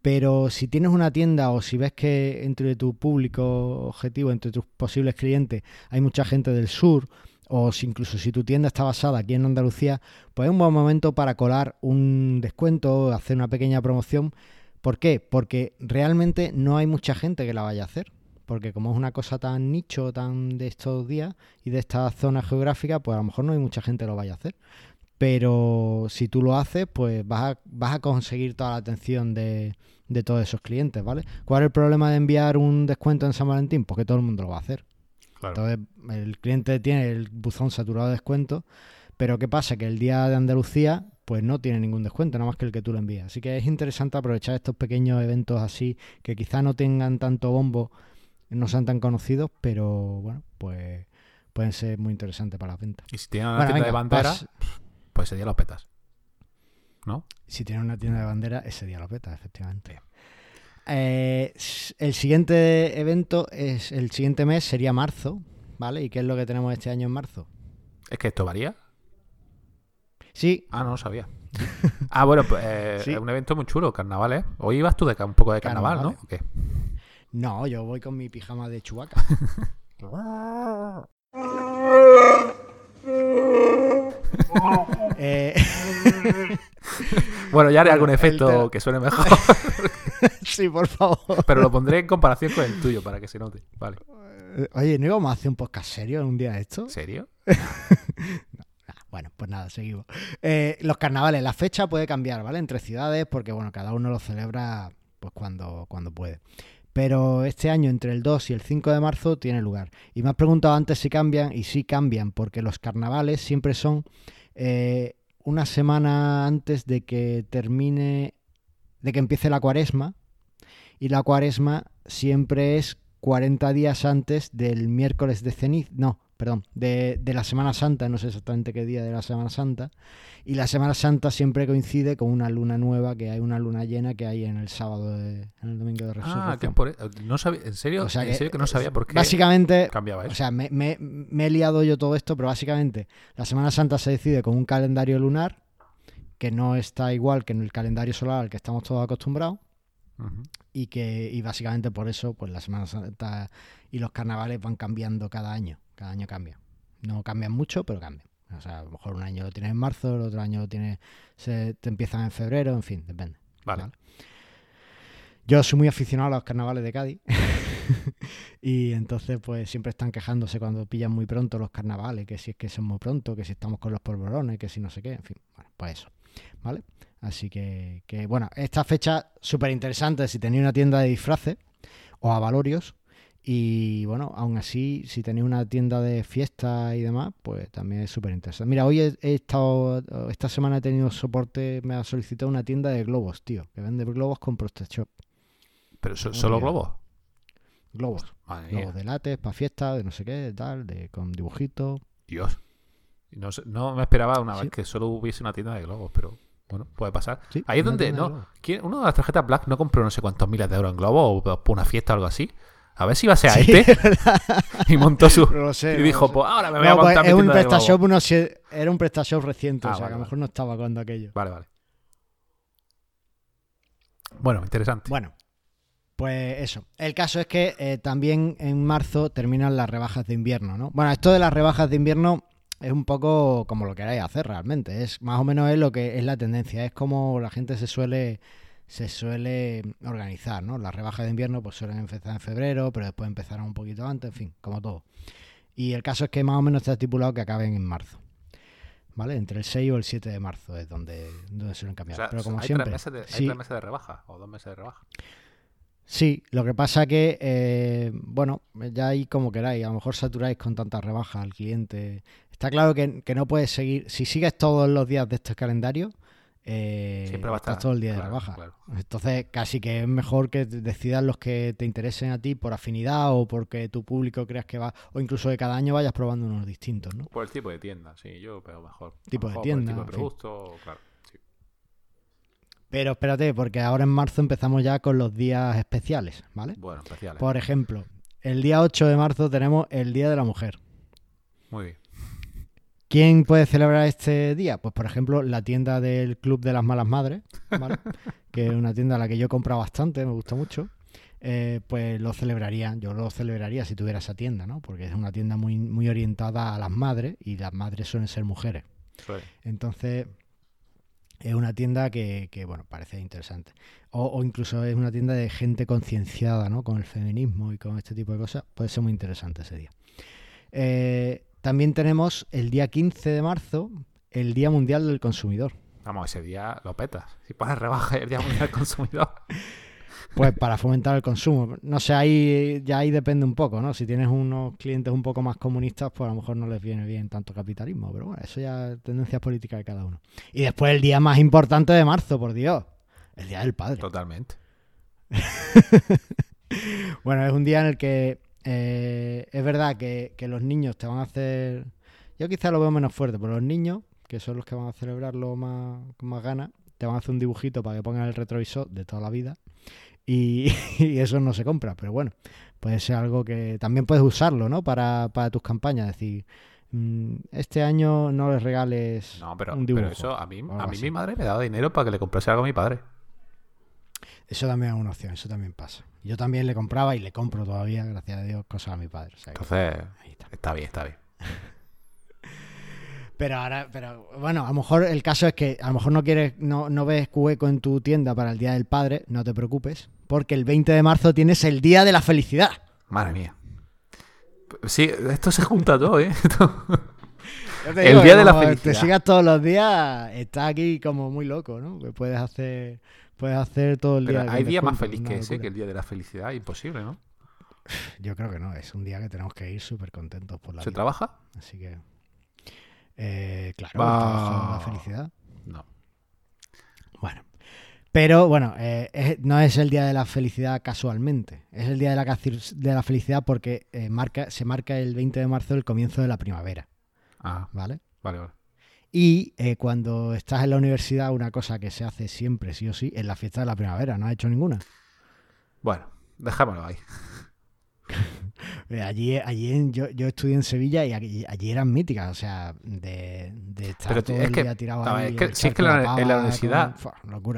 Pero si tienes una tienda o si ves que entre tu público objetivo, entre tus posibles clientes, hay mucha gente del sur, o si incluso si tu tienda está basada aquí en Andalucía, pues es un buen momento para colar un descuento, hacer una pequeña promoción. ¿Por qué? Porque realmente no hay mucha gente que la vaya a hacer. Porque como es una cosa tan nicho, tan de estos días y de esta zona geográfica, pues a lo mejor no hay mucha gente que lo vaya a hacer. Pero si tú lo haces, pues vas a, vas a conseguir toda la atención de, de todos esos clientes, ¿vale? ¿Cuál es el problema de enviar un descuento en San Valentín? Porque todo el mundo lo va a hacer. Entonces, el cliente tiene el buzón saturado de descuento, pero ¿qué pasa? Que el día de Andalucía, pues no tiene ningún descuento, nada más que el que tú le envías. Así que es interesante aprovechar estos pequeños eventos así, que quizá no tengan tanto bombo, no sean tan conocidos, pero bueno, pues pueden ser muy interesantes para la venta. Y si tienen una tienda de bandera, pues ese día lo petas. ¿no? Si tiene una tienda de bandera, ese día lo peta, efectivamente. Eh, el siguiente evento es el siguiente mes sería marzo, ¿vale? ¿Y qué es lo que tenemos este año en marzo? ¿Es que esto varía? Sí. Ah, no lo sabía. ah, bueno, pues eh, es un evento muy chulo, carnavales. Hoy ibas tú de un poco de carnaval, ¿no? ¿O qué? No, yo voy con mi pijama de chubaca. Eh, bueno, ya haré algún efecto que suene mejor. sí, por favor. Pero lo pondré en comparación con el tuyo para que se note. Vale. Eh, oye, ¿no íbamos a hacer un podcast serio en un día de esto? ¿Serio? bueno, pues nada, seguimos. Eh, los carnavales, la fecha puede cambiar, ¿vale? Entre ciudades, porque bueno, cada uno lo celebra pues cuando, cuando puede pero este año entre el 2 y el 5 de marzo tiene lugar. Y me has preguntado antes si cambian, y sí cambian, porque los carnavales siempre son eh, una semana antes de que termine, de que empiece la cuaresma, y la cuaresma siempre es 40 días antes del miércoles de ceniz, no, perdón, de, de, la Semana Santa, no sé exactamente qué día de la Semana Santa, y la Semana Santa siempre coincide con una luna nueva, que hay una luna llena que hay en el sábado, en el domingo de resurrección. Ah, que por, e, no sabía, ¿en serio? ¿En serio que no sabía por qué básicamente, cambiaba eso? O sea, me, me, me he liado yo todo esto, pero básicamente la Semana Santa se decide con un calendario lunar, que no está igual que en el calendario solar al que estamos todos acostumbrados, y que y básicamente por eso pues la Semana Santa y los carnavales van cambiando cada año, cada año cambia. No cambian mucho, pero cambian. O sea, a lo mejor un año lo tienes en marzo, el otro año lo tienes, se, te empiezan en febrero, en fin, depende. Vale. Yo soy muy aficionado a los carnavales de Cádiz y entonces pues siempre están quejándose cuando pillan muy pronto los carnavales, que si es que son muy pronto, que si estamos con los polvorones, que si no sé qué, en fin, bueno, pues eso, ¿vale? Así que, que bueno, esta fecha súper interesante si tenéis una tienda de disfraces o a Valorios. Y bueno, aún así, si tenéis una tienda de fiesta y demás, pues también es súper interesante. Mira, hoy he, estado, esta semana he tenido soporte, me ha solicitado una tienda de globos, tío, que vende globos con ProstaShop. ¿Pero solo globos? Globos. globos de látex, para fiesta, de no sé qué, tal, de, con dibujitos. Dios. No, no me esperaba una vez que solo hubiese una tienda de globos, pero bueno, puede pasar. Ahí es donde, no, uno de las tarjetas Black no compró no sé cuántos miles de euros en globos o por una fiesta o algo así. A ver si iba a ser a este. y montó su. y dijo, pues ahora me voy a pues montar un PrestaShop Era un PrestaShop reciente, ah, o sea que a lo mejor no estaba cuando aquello. Vale, vale. Bueno, interesante. Bueno, pues eso. El caso es que eh, también en marzo terminan las rebajas de invierno, ¿no? Bueno, esto de las rebajas de invierno es un poco como lo queráis hacer realmente. Es más o menos es lo que es la tendencia. Es como la gente se suele se suele organizar, ¿no? Las rebajas de invierno pues suelen empezar en febrero, pero después empezarán un poquito antes, en fin, como todo. Y el caso es que más o menos está estipulado que acaben en marzo. ¿Vale? Entre el 6 o el 7 de marzo es donde, donde suelen cambiar. pero como hay siempre. Tres meses de, ¿Hay tres meses de rebaja o dos meses de rebaja? Sí, lo que pasa que, eh, bueno, ya ahí como queráis, a lo mejor saturáis con tantas rebajas al cliente. Está claro que, que no puedes seguir, si sigues todos los días de este calendario, eh, Siempre va a estar todo el día de rebaja. Entonces, casi que es mejor que decidas los que te interesen a ti por afinidad o porque tu público creas que va, o incluso de cada año vayas probando unos distintos, ¿no? Por el tipo de tienda, sí, yo pero mejor. Tipo de tienda. tipo de producto, claro. Pero espérate, porque ahora en marzo empezamos ya con los días especiales, ¿vale? Bueno, especiales. Por ejemplo, el día 8 de marzo tenemos el Día de la Mujer. Muy bien. ¿Quién puede celebrar este día? Pues, por ejemplo, la tienda del Club de las Malas Madres, ¿vale? que es una tienda a la que yo he comprado bastante, me gusta mucho. Eh, pues lo celebraría, yo lo celebraría si tuviera esa tienda, ¿no? Porque es una tienda muy, muy orientada a las madres y las madres suelen ser mujeres. Entonces, es una tienda que, bueno, parece interesante. O, incluso es una tienda de gente concienciada, ¿no? Con el feminismo y con este tipo de cosas. Puede ser muy interesante ese día. Eh, también tenemos el día 15 de marzo, el Día Mundial del Consumidor. Vamos, ese día lo petas. Si pones rebaja el Día Mundial del Consumidor. Pues para fomentar el consumo. No sé, ahí ya ahí depende un poco, ¿no? Si tienes unos clientes un poco más comunistas, pues a lo mejor no les viene bien tanto capitalismo. Pero bueno, eso ya es tendencias políticas de cada uno. Y después el día más importante de marzo, por Dios. El Día del Padre. Totalmente. bueno, es un día en el que eh, es verdad que, los niños te van a hacer. Yo quizá lo veo menos fuerte, pero los niños, que son los que van a celebrarlo más, con más ganas, te van a hacer un dibujito para que pongan el retrovisor de toda la vida. Y, eso no se compra, pero bueno, puede ser algo que también puedes usarlo, ¿no? Para, tus campañas. Es decir, mm, este año no les regales no, pero, un dibujo. Pero eso, a mí, a mí mi madre me daba dinero para que le comprase algo a mi padre. Eso también es una opción, eso también pasa. Yo también le compraba y le compro todavía, gracias a Dios, cosas a mi padre. Entonces, está. bien, está bien. Pero ahora, pero bueno, a lo mejor el caso es que a lo mejor no quieres, no, no ves hueco en tu tienda para el Día del Padre, no te preocupes, porque el 20 de marzo tienes el Día de la Felicidad. Madre mía. Sí, esto se junta todo, ¿eh? el Día de la Felicidad. Te sigas todos los días, está aquí como muy loco, ¿no? Que puedes hacer Puedes hacer todo el día. hay día más feliz que ese, que el día de la felicidad. Imposible, ¿no? Yo creo que no. Es un día que tenemos que ir súper contentos por la ¿Se trabaja? Así que. Eh, claro, la felicidad. No. Bueno. Pero bueno, eh, no es el día de la felicidad casualmente. Es el día de la, de la felicidad porque eh, marca, se marca el 20 de marzo el comienzo de la primavera. Ah. ¿Vale? Vale, vale. Y eh, cuando estás en la universidad, una cosa que se hace siempre, sí o sí, es la fiesta de la primavera. ¿No has hecho ninguna? Bueno, dejámoslo ahí. Eh, allí, allí yo, yo, estudié en Sevilla y allí, eran míticas, o sea, de, estar todo el día tirado ahí. Es que, si es que en la, universidad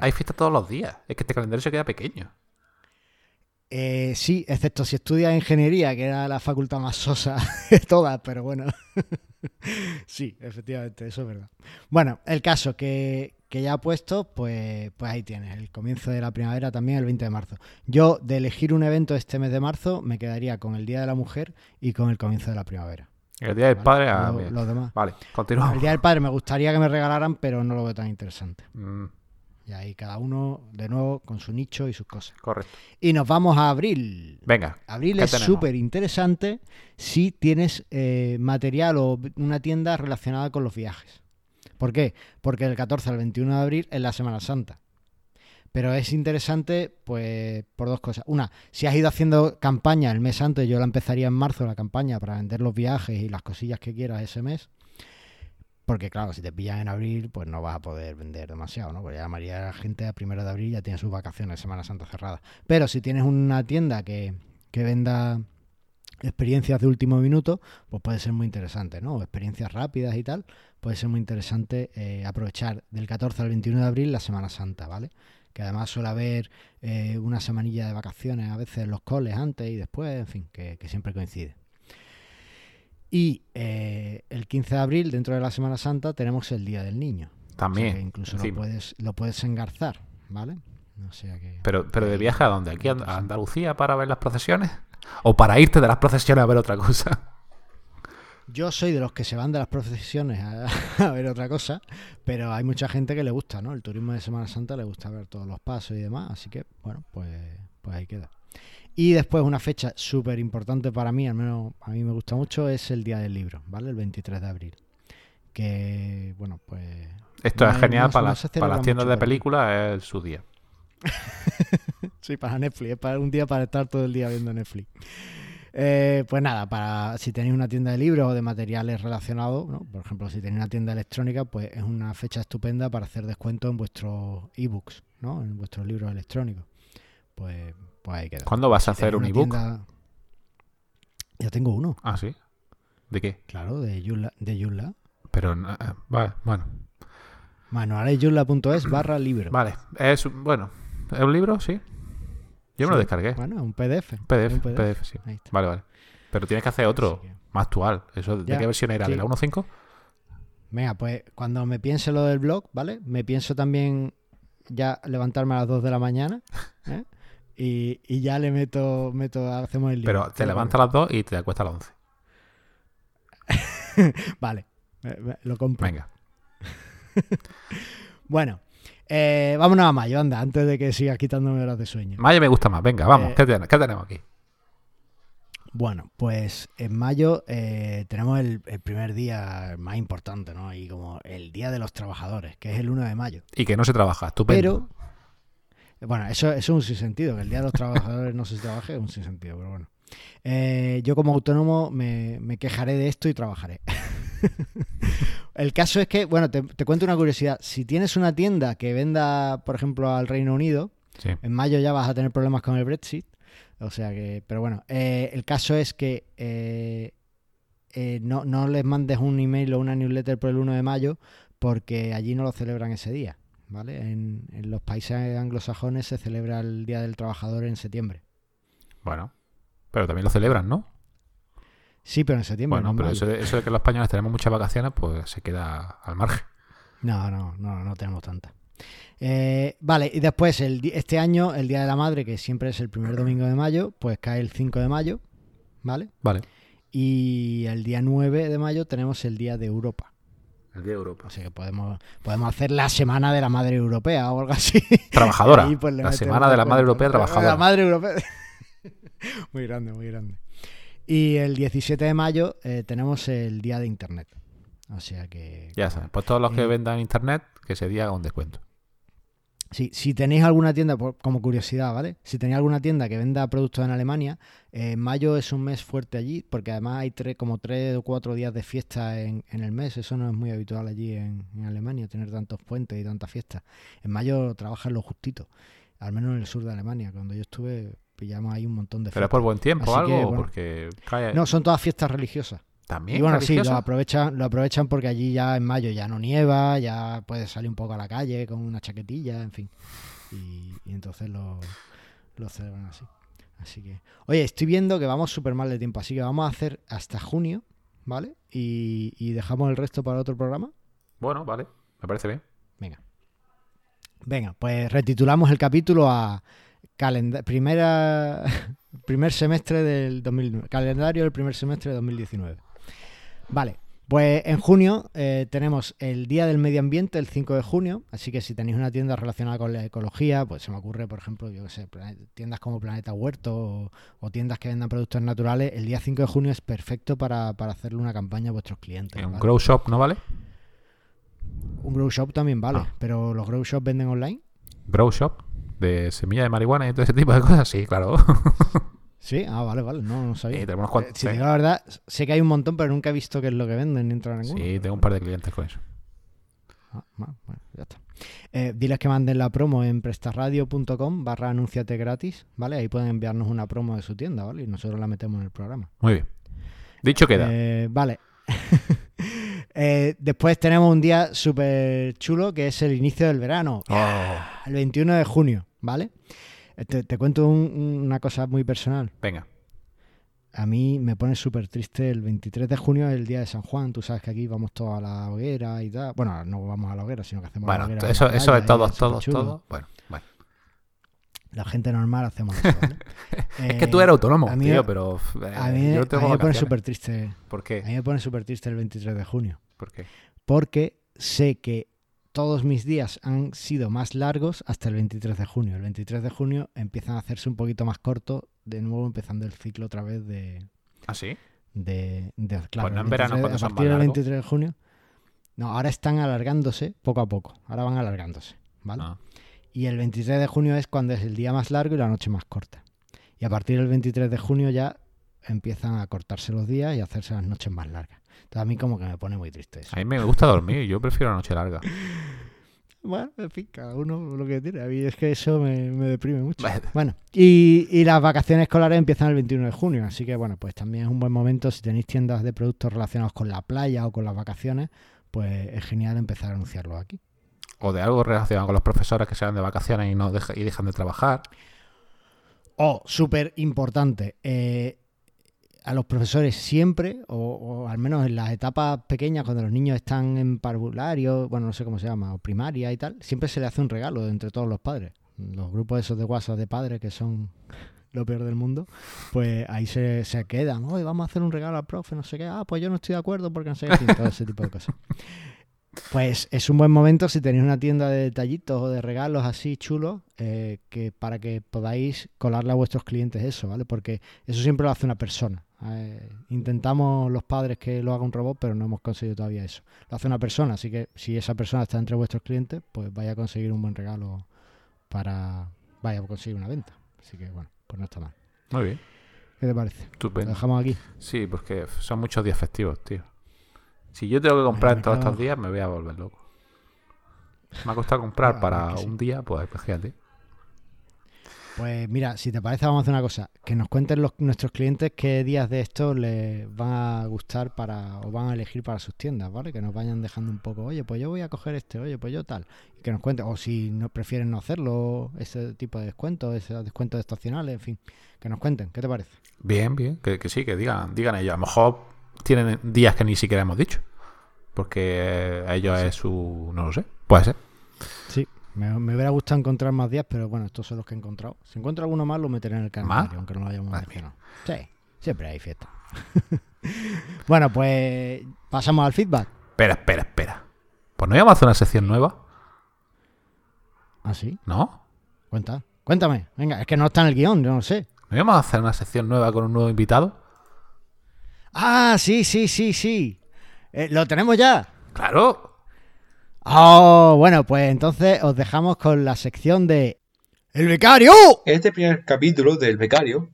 hay fiesta todos los días. Es que este calendario se queda pequeño. Eh, sí, excepto si estudias ingeniería, que era la facultad más sosa de todas, pero bueno. sí, efectivamente, eso es verdad. Bueno, el caso que, ya ha puesto, pues, pues ahí tienes, el comienzo de la primavera también el 20 de marzo. Yo, de elegir un evento este mes de marzo, me quedaría con el Día de la Mujer y con el comienzo de la primavera. El Día del Padre, ah, los demás. Vale, continuamos. El Día del Padre me gustaría que me regalaran, pero no lo veo tan interesante. Mm, Y ahí cada uno, de nuevo, con su nicho y sus cosas. Correcto. Y nos vamos a abril. Venga. Abril ¿qué es súper interesante si tienes eh, material o una tienda relacionada con los viajes. ¿Por qué? Porque del 14 al 21 de abril es la Semana Santa. Pero es interesante, pues, por dos cosas. Una, si has ido haciendo campaña el mes antes, yo la empezaría en marzo la campaña para vender los viajes y las cosillas que quieras ese mes. Porque claro, si te pillan en abril, pues no vas a poder vender demasiado, ¿no? Porque ya la mayoría de la gente a primero de abril ya tiene sus vacaciones, Semana Santa cerrada. Pero si tienes una tienda que, que venda experiencias de último minuto, pues puede ser muy interesante, ¿no? Experiencias rápidas y tal, puede ser muy interesante eh, aprovechar del 14 al 21 de abril la Semana Santa, ¿vale? Que además suele haber eh, una semanilla de vacaciones a veces los coles antes y después, en fin, que siempre coincide. Y eh, el 15 de abril, dentro de la Semana Santa, tenemos el Día del Niño. O sea También. que incluso lo puedes, lo puedes engarzar, ¿vale? O sea que... Pero, pero de viaje a dónde? ¿Aquí a Andalucía para ver las procesiones? ¿O para irte de las procesiones a ver otra cosa? Yo soy de los que se van de las profesiones a, a ver otra cosa, pero hay mucha gente que le gusta, ¿no? El turismo de Semana Santa le gusta ver todos los pasos y demás, así que, bueno, pues, pues ahí queda. Y después una fecha súper importante para mí, al menos a mí me gusta mucho, es el Día del Libro, ¿vale? El 23 de abril. Que, bueno, pues... Esto no es genial no- para, no las, para las tiendas de películas, es su día. Sí, para Netflix, es para un día para estar todo el día viendo Netflix. Eh, pues nada, para si tenéis una tienda de libros o de materiales relacionados, ¿no? por ejemplo, si tenéis una tienda electrónica, pues es una fecha estupenda para hacer descuento en vuestros ebooks, ¿no? en vuestros libros electrónicos. Pues, pues ahí queda. ¿Cuándo vas a hacer un ebook? tienda- Ya tengo uno, Ah, sí. ¿De qué? claro, de Joomla. De Joomla. Pero, no- eh, vale, bueno. Manualesjoomla.es barra libro. Vale. Es, bueno, ¿es un libro? Sí. Yo me lo Sí. descargué. Bueno, un PDF. PDF, un PDF, sí. Ahí está. Vale, vale. Pero tienes que hacer otro, que- más actual. ¿Eso de Ya, qué versión era? ¿De sí. la 1.5? Venga, pues cuando me piense lo del blog, ¿vale? Me pienso también ya levantarme a las 2 de la mañana ¿eh? y, y ya le meto, meto hacemos el libro. Pero te levantas a las 2 y te acuestas a las 11. Vale, lo compro. Venga. Bueno, eh, vámonos a mayo, anda, antes de que sigas quitándome horas de sueño. Mayo me gusta más. Venga, vamos. Eh, ¿Qué, ten- qué tenemos aquí? Bueno, pues en mayo eh, tenemos el, el primer día más importante, ¿no? Y como el Día de los Trabajadores, que es el 1 de mayo. Y que no se trabaja. Estupendo. Pero, bueno, eso, eso es un sinsentido, que el Día de los Trabajadores no se trabaje es un sinsentido, pero bueno. Eh, yo como autónomo me, me quejaré de esto y trabajaré. el caso es que, bueno, te, te cuento una curiosidad. Si tienes una tienda que venda, por ejemplo, al Reino Unido, Sí. en mayo ya vas a tener problemas con el Brexit. O sea que, pero bueno, eh, el caso es que eh, eh, no, no les mandes un email o una newsletter por el 1 de mayo porque allí no lo celebran ese día. ¿Vale? En, en los países anglosajones se celebra el Día del Trabajador en septiembre. Bueno. Pero también lo celebran, ¿no? Sí, pero en septiembre. Bueno, no en pero eso de, eso de que los españoles tenemos muchas vacaciones, pues se queda al margen. No, no, no, no tenemos tantas. Eh, vale, y después el, este año, el Día de la Madre, que siempre es el primer domingo de mayo, pues cae el 5 de mayo, ¿vale? Vale. Y el día 9 de mayo tenemos el Día de Europa. El día de Europa. Sea que podemos, podemos hacer la Semana de la Madre Europea o algo así. Trabajadora. Pues, la semana de la madre europea trabajadora. La Madre Europea. muy grande, muy grande. Y el 17 de mayo eh, tenemos el Día de Internet. O sea que... Ya sabes. Pues todos los que Eh, vendan internet, que ese día haga un descuento. Sí, si tenéis alguna tienda, por- como curiosidad, ¿vale? Si tenéis alguna tienda que venda productos en Alemania, eh, mayo es un mes fuerte allí, porque además hay tres, como tres o cuatro días de fiesta en, en el mes. Eso no es muy habitual allí en, en Alemania, tener tantos puentes y tantas fiestas. En mayo trabajan lo justito, al menos en el sur de Alemania. Cuando yo estuve, pillamos ahí un montón de Pero es fiestas. por buen tiempo o Así algo, que, o bueno. porque cae. No, son todas fiestas religiosas. También. Y bueno, sí, lo aprovechan, lo aprovechan porque allí ya en mayo ya no nieva, ya puedes salir un poco a la calle con una chaquetilla, en fin. Y, y entonces lo, lo celebran así. Así que, oye, estoy viendo que vamos súper mal de tiempo, así que vamos a hacer hasta junio, ¿vale? Y, y dejamos el resto para otro programa. Bueno, vale. Me parece bien. Venga. Venga, pues retitulamos el capítulo a primera primer semestre del 2009, calendario del primer semestre de 2019. Vale, Pues en junio eh, tenemos el Día del Medio Ambiente, el 5 de junio, así que si tenéis una tienda relacionada con la ecología, pues se me ocurre, por ejemplo, yo qué sé, tiendas como Planeta Huerto o, tiendas que vendan productos naturales, el día 5 de junio es perfecto para, hacerle una campaña a vuestros clientes. ¿Un grow shop no vale? Un grow shop también vale, ah. pero ¿los grow shops venden online? ¿Grow shop? ¿De semilla de marihuana y todo ese tipo de cosas? Sí, claro. Sí, ah, vale, vale, no, no sabía. Eh, si la verdad, sé que hay un montón, pero nunca he visto qué es lo que venden ni entro a ninguno. Sí, tengo un par de clientes con eso. Ah, bueno, ya está. Eh, diles que manden la promo en prestarradio.com barra anunciate gratis, ¿vale? Ahí pueden enviarnos una promo de su tienda, ¿vale? Y nosotros la metemos en el programa. Muy bien. Dicho queda. Eh, vale. después tenemos un día súper chulo que es el inicio del verano. Oh. El 21 de junio, ¿vale? Te, cuento una cosa muy personal. Venga. A mí me pone súper triste el 23 de junio, el día de San Juan. Tú sabes que aquí vamos todos a la hoguera y tal. Bueno, no vamos a la hoguera, sino que hacemos la hoguera. Eso, eso es todo, todo, todo. Bueno, bueno. La gente normal hacemos eso. es que tú eres autónomo, tío, pero. a mí, a mí me pone súper triste. ¿Por qué? A mí me pone súper triste el 23 de junio. ¿Por qué? Porque sé que todos mis días han sido más largos hasta el 23 de junio. El 23 de junio empiezan a hacerse un poquito más cortos, de nuevo empezando el ciclo otra vez de... ¿Ah, sí? De, de claro, pues en verano a partir del 23 de junio. No, ahora están alargándose poco a poco. Ahora van alargándose, ¿vale? Ah. Y el 23 de junio es cuando es el día más largo y la noche más corta. Y a partir del 23 de junio ya empiezan a cortarse los días y a hacerse las noches más largas. Entonces a mí como que me pone muy triste eso. A mí me gusta dormir, yo prefiero la noche larga. Bueno, en fin, cada uno lo que tiene. A mí es que eso me, deprime mucho. Bueno, y, las vacaciones escolares empiezan el 21 de junio, así que bueno, pues también es un buen momento si tenéis tiendas de productos relacionados con la playa o con las vacaciones, pues es genial empezar a anunciarlo aquí. O de algo relacionado con los profesores que se van de vacaciones y no y dejan de trabajar. O, súper importante, eh, a los profesores siempre, o, al menos en las etapas pequeñas, cuando los niños están en parvulario, bueno, no sé cómo se llama, o primaria y tal, siempre se le hace un regalo entre todos los padres. Los grupos esos de WhatsApp de padres que son lo peor del mundo, pues ahí se, se quedan, hoy vamos a hacer un regalo al profe, no sé qué, ah, pues yo no estoy de acuerdo porque no sé qué, todo ese tipo de cosas. Pues es un buen momento si tenéis una tienda de detallitos o de regalos así chulos, eh, que para que podáis colarle a vuestros clientes eso, ¿vale? Porque eso siempre lo hace una persona. Eh, intentamos los padres que lo haga un robot, pero no hemos conseguido todavía eso. Lo hace una persona, así que si esa persona está entre vuestros clientes, pues vaya a conseguir un buen regalo para. vaya a conseguir una venta. Así que bueno, pues no está mal. Muy bien. ¿Qué te parece? Estupendo. ¿Lo dejamos aquí? Sí, porque son muchos días festivos, tío. Si yo tengo que comprar todos estos días, me voy a volver loco. Me ha costado comprar para un día, pues fíjate. Pues mira, si te parece, vamos a hacer una cosa. Que nos cuenten los, nuestros clientes qué días de estos les van a gustar para o van a elegir para sus tiendas, ¿vale? Que nos vayan dejando un poco, oye, pues yo voy a coger este, oye, pues yo tal. Y que nos cuenten, o si no prefieren no hacerlo, ese tipo de descuentos, ese descuentos estacionales, en fin. Que nos cuenten, ¿qué te parece? Bien, bien, que, sí, que digan, digan ellos. A lo mejor tienen días que ni siquiera hemos dicho. Porque a ellos es su. No lo sé, puede ser. Sí. Me, hubiera gustado encontrar más días, pero bueno, estos son los que he encontrado. Si encuentro alguno más, lo meteré en el calendario, aunque no lo hayamos mencionado. Sí, siempre hay fiesta. bueno, pues pasamos al feedback. Espera, espera, espera. Pues no íbamos a hacer una sección nueva. ¿Ah, sí? ¿No? Cuenta, cuéntame. Venga, es que no está en el guion, yo no sé. ¿No íbamos a hacer una sección nueva con un nuevo invitado? Ah, sí, sí, sí, sí. Eh, ¿Lo tenemos ya? Claro. Oh, bueno, pues entonces os dejamos con la sección de El Becario. En este primer capítulo del Becario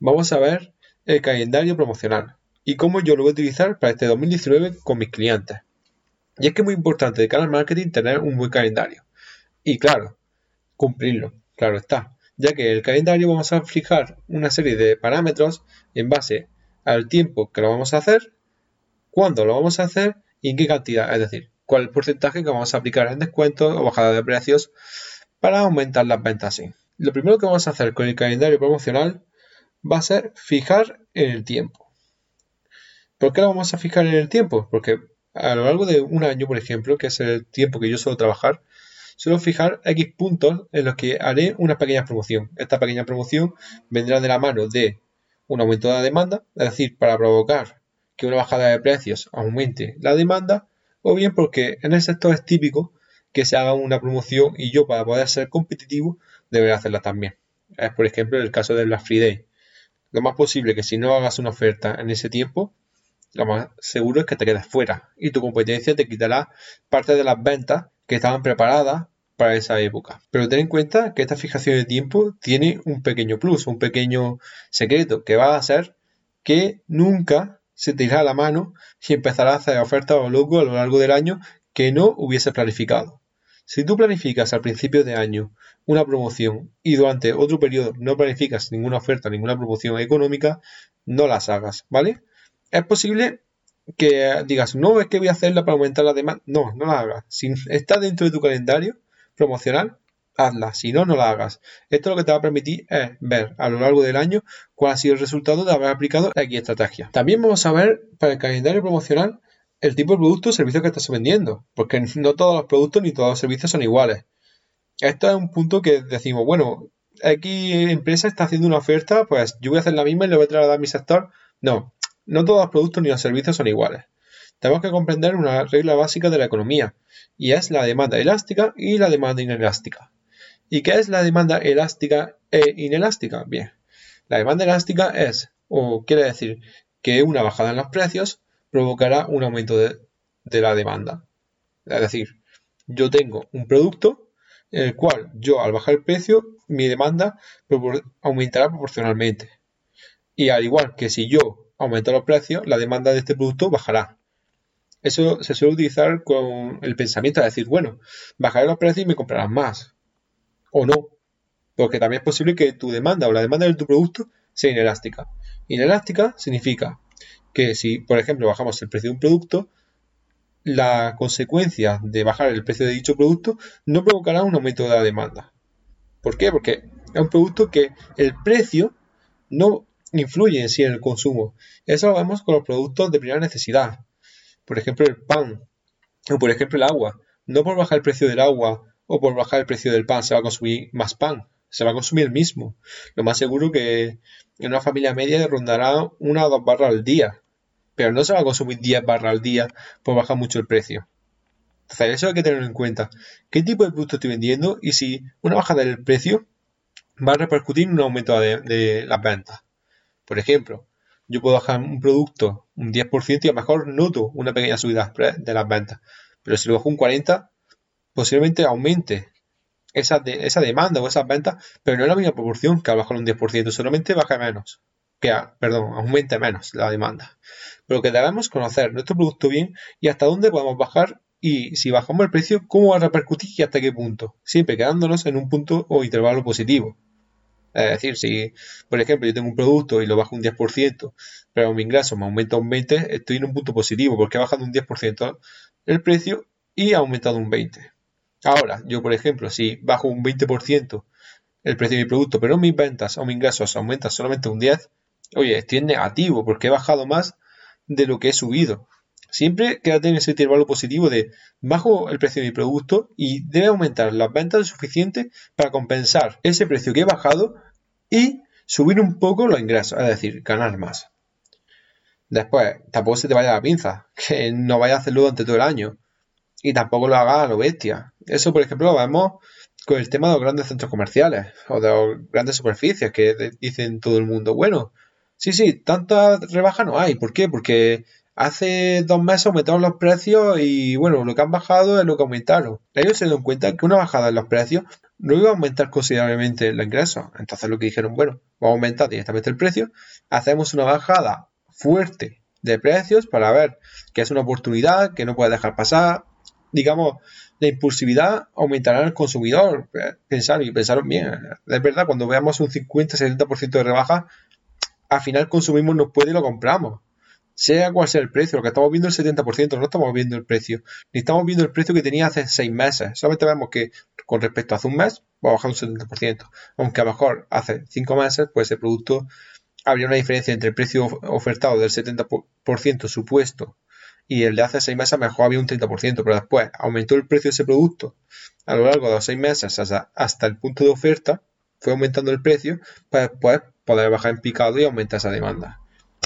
vamos a ver el calendario promocional y cómo yo lo voy a utilizar para este 2019 con mis clientes. Y es que es muy importante de cara al marketing tener un buen calendario. Y claro, cumplirlo, claro está. Ya que el calendario vamos a fijar una serie de parámetros en base al tiempo que lo vamos a hacer, cuándo lo vamos a hacer y en qué cantidad. Es decir, cuál es el porcentaje que vamos a aplicar en descuentos o bajada de precios para aumentar las ventas así. Lo primero que vamos a hacer con el calendario promocional va a ser fijar en el tiempo. ¿Por qué lo vamos a fijar en el tiempo? Porque a lo largo de un año, por ejemplo, que es el tiempo que yo suelo trabajar, suelo fijar X puntos en los que haré una pequeña promoción. Esta pequeña promoción vendrá de la mano de un aumento de la demanda, es decir, para provocar que una bajada de precios aumente la demanda, o bien porque en el sector es típico que se haga una promoción y yo para poder ser competitivo debería hacerla también. Es por ejemplo el caso del Black Friday. Lo más posible que si no hagas una oferta en ese tiempo, lo más seguro es que te quedes fuera y tu competencia te quitará parte de las ventas que estaban preparadas para esa época. Pero ten en cuenta que esta fijación de tiempo tiene un pequeño plus, un pequeño secreto, que va a ser que nunca se te irá la mano y empezarás a hacer ofertas o loco a lo largo del año que no hubieses planificado. Si tú planificas al principio de año una promoción y durante otro periodo no planificas ninguna oferta, ninguna promoción económica, no las hagas, ¿vale? Es posible que digas, no, es que voy a hacerla para aumentar la demanda. No, no la hagas. Si está dentro de tu calendario promocional, hazla. Si no, no la hagas. Esto lo que te va a permitir es ver a lo largo del año cuál ha sido el resultado de haber aplicado X estrategia. También vamos a ver para el calendario promocional el tipo de producto o servicio que estás vendiendo. Porque no todos los productos ni todos los servicios son iguales. Esto es un punto que decimos, bueno, X empresa está haciendo una oferta, pues yo voy a hacer la misma y le voy a trasladar a mi sector. No, no todos los productos ni los servicios son iguales. Tenemos que comprender una regla básica de la economía, y es la demanda elástica y la demanda inelástica. ¿Y qué es la demanda elástica e inelástica? Bien, la demanda elástica es, o quiere decir, que una bajada en los precios provocará un aumento de, de la demanda. Es decir, yo tengo un producto en el cual yo al bajar el precio, mi demanda aumentará proporcionalmente. Y al igual que si yo aumenta los precios, la demanda de este producto bajará. Eso se suele utilizar con el pensamiento de decir, bueno, bajaré los precios y me comprarán más. O no. Porque también es posible que tu demanda o la demanda de tu producto sea inelástica. Inelástica significa que si, por ejemplo, bajamos el precio de un producto, la consecuencia de bajar el precio de dicho producto no provocará un aumento de la demanda. ¿Por qué? Porque es un producto que el precio no influye en sí en el consumo. Eso lo vemos con los productos de primera necesidad. Por ejemplo, el pan o por ejemplo el agua. No por bajar el precio del agua o por bajar el precio del pan se va a consumir más pan, se va a consumir el mismo. Lo más seguro que en una familia media rondará una o dos barras al día, pero no se va a consumir 10 barras al día por bajar mucho el precio. Entonces eso hay que tenerlo en cuenta. ¿Qué tipo de producto estoy vendiendo? Y si una bajada del precio va a repercutir en un aumento de, de las ventas. Por ejemplo, yo puedo bajar un producto un 10% y a lo mejor noto una pequeña subida de las ventas. Pero si lo bajo un 40%, posiblemente aumente esa, esa demanda o esas ventas, pero no es la misma proporción que al bajar un 10%, solamente baja menos. Que, perdón, aumente menos la demanda. Pero que debemos conocer nuestro producto bien y hasta dónde podemos bajar y si bajamos el precio, cómo va a repercutir y hasta qué punto. Siempre quedándonos en un punto o intervalo positivo. Es decir, si, por ejemplo, yo tengo un producto y lo bajo un 10%, pero mi ingreso me aumenta un 20%, estoy en un punto positivo porque ha bajado un 10% el precio y ha aumentado un 20%. Ahora, yo, por ejemplo, si bajo un 20% el precio de mi producto, pero mis ventas o mis ingresos aumentan solamente un 10%, oye, estoy en negativo porque he bajado más de lo que he subido. Siempre quédate en ese intervalo positivo de bajo el precio de mi producto y debe aumentar las ventas lo suficiente para compensar ese precio que he bajado y subir un poco los ingresos, es decir, ganar más. Después, tampoco se te vaya la pinza, que no vaya a hacerlo durante todo el año. Y tampoco lo hagas a lo bestia. Eso, por ejemplo, lo vemos con el tema de los grandes centros comerciales o de las grandes superficies que dicen todo el mundo, bueno, sí, sí, tanta rebaja no hay. ¿Por qué? Porque hace dos meses aumentaron los precios y bueno, lo que han bajado es lo que aumentaron. Ellos se dan cuenta que una bajada en los precios no iba a aumentar considerablemente el ingreso. Entonces lo que dijeron, bueno, vamos a aumentar directamente el precio, hacemos una bajada fuerte de precios para ver que es una oportunidad que no puede dejar pasar. Digamos, la impulsividad aumentará en el consumidor. Pensar y pensaron bien. Es verdad, cuando veamos un 50-70% de rebaja, al final consumimos nos puede y lo compramos sea cual sea el precio, lo que estamos viendo es el 70%, no estamos viendo el precio, ni estamos viendo el precio que tenía hace 6 meses, solamente vemos que con respecto a hace un mes va a bajar un 70%, aunque a lo mejor hace 5 meses pues ese producto habría una diferencia entre el precio ofertado del 70% supuesto y el de hace 6 meses mejor había un 30%, pero después aumentó el precio de ese producto a lo largo de los 6 meses hasta, hasta el punto de oferta, fue aumentando el precio para después poder bajar en picado y aumentar esa demanda.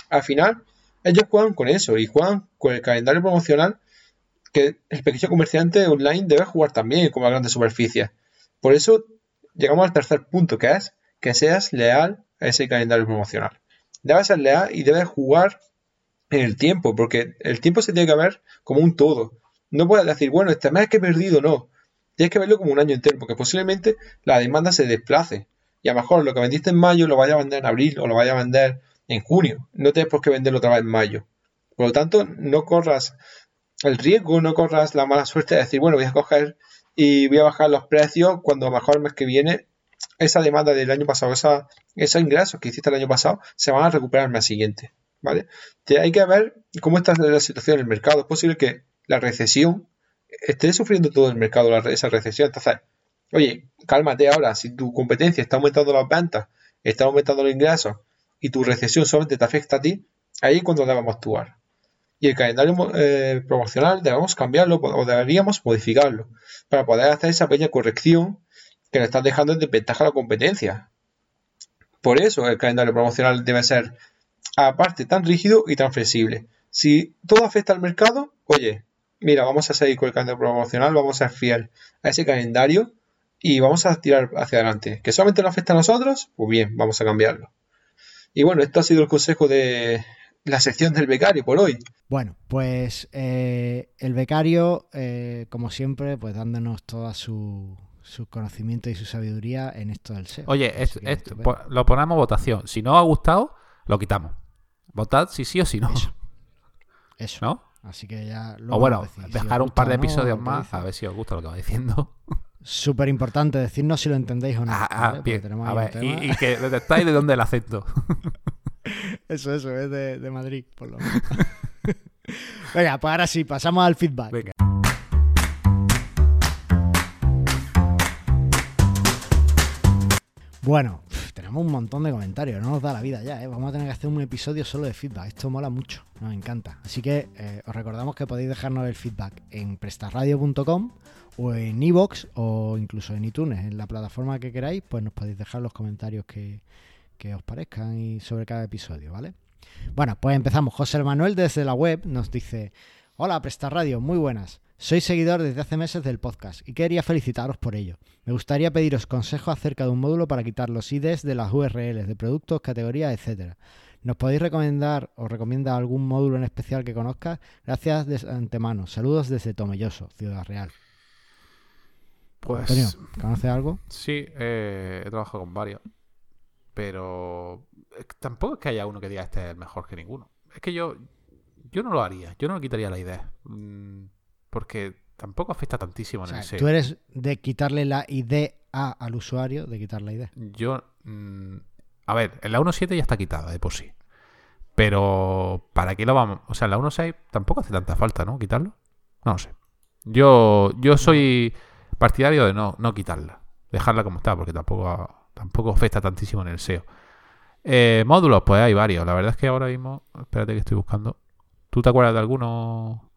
Al final, ellos juegan con eso y juegan con el calendario promocional que el pequeño comerciante online debe jugar también como las grandes superficies. Por eso llegamos al tercer punto, que es que seas leal a ese calendario promocional. Debes ser leal y debes jugar en el tiempo, porque el tiempo se tiene que ver como un todo. No puedes decir, bueno, este mes que he perdido, no. Tienes que verlo como un año entero, porque posiblemente la demanda se desplace. Y a lo mejor lo que vendiste en mayo lo vaya a vender en abril o lo vaya a vender en junio. No tienes por qué venderlo otra vez en mayo. Por lo tanto, no corras el riesgo, no corras la mala suerte de decir, bueno, voy a coger y voy a bajar los precios cuando a lo mejor el mes que viene esa demanda del año pasado, esa, esos ingresos que hiciste el año pasado, se van a recuperar el mes siguiente. ¿Vale? hay que ver cómo está la situación en el mercado. Es posible que la recesión esté sufriendo todo el mercado, esa recesión. Entonces, oye, cálmate ahora. Si tu competencia está aumentando las ventas, está aumentando los ingresos y tu recesión solamente te afecta a ti, ahí es cuando debemos actuar. Y el calendario eh, promocional debemos cambiarlo o deberíamos modificarlo para poder hacer esa pequeña corrección que le están dejando en desventaja a la competencia. Por eso el calendario promocional debe ser, aparte, tan rígido y tan flexible. Si todo afecta al mercado, oye, mira, vamos a seguir con el calendario promocional, vamos a ser fiel a ese calendario y vamos a tirar hacia adelante. ¿Que solamente nos afecta a nosotros? Pues bien, vamos a cambiarlo. Y bueno, esto ha sido el consejo de la sección del becario por hoy. Bueno, pues eh, el becario, eh, como siempre, pues dándonos toda su, su conocimiento y su sabiduría en esto del SEO. Oye, lo ponemos votación. Si no os ha gustado, lo quitamos. Votad si sí o si no. Eso. ¿No? Así que ya O bueno, dejar un par de episodios más a ver si os gusta lo que va diciendo. Súper importante decirnos si lo entendéis o no. Ah, ah bien. A ver, y, que detectáis de dónde el acento. eso, eso, es de, de Madrid, por lo menos. Venga, pues ahora sí, pasamos al feedback. Venga. Bueno, tenemos un montón de comentarios, no nos da la vida ya, ¿eh? vamos a tener que hacer un episodio solo de feedback, esto mola mucho, nos encanta. Así que eh, os recordamos que podéis dejarnos el feedback en prestarradio.com o en iVoox o incluso en iTunes, en la plataforma que queráis, pues nos podéis dejar los comentarios que, os parezcan y sobre cada episodio, ¿vale? Bueno, pues empezamos. José Manuel desde la web nos dice, hola Prestarradio, muy buenas. Soy seguidor desde hace meses del podcast y quería felicitaros por ello. Me gustaría pediros consejo acerca de un módulo para quitar los IDs de las URLs de productos, categorías, etcétera. ¿Nos podéis recomendar o recomienda algún módulo en especial que conozcas? Gracias de antemano. Saludos desde Tomelloso, Ciudad Real. Pues. Antonio, ¿conoces algo? Sí, eh, he trabajado con varios. Pero tampoco es que haya uno que diga este es mejor que ninguno. Es que yo, yo no lo haría. Yo no le quitaría la idea. Mm, porque tampoco afecta tantísimo en el SEO. Tú eres de quitarle la ID al usuario, de quitar la ID. Yo. Mm, a ver, en la 1.7 ya está quitada de por sí. Pero, ¿para qué lo vamos? O sea, en la 1.6 tampoco hace tanta falta, ¿no? Quitarlo. No lo sé. Yo, yo soy partidario de no, no quitarla. Dejarla como está, porque tampoco, tampoco afecta tantísimo en el SEO. Eh, módulos, pues hay varios. La verdad es que ahora mismo. Espérate que estoy buscando. ¿Tú te acuerdas de alguno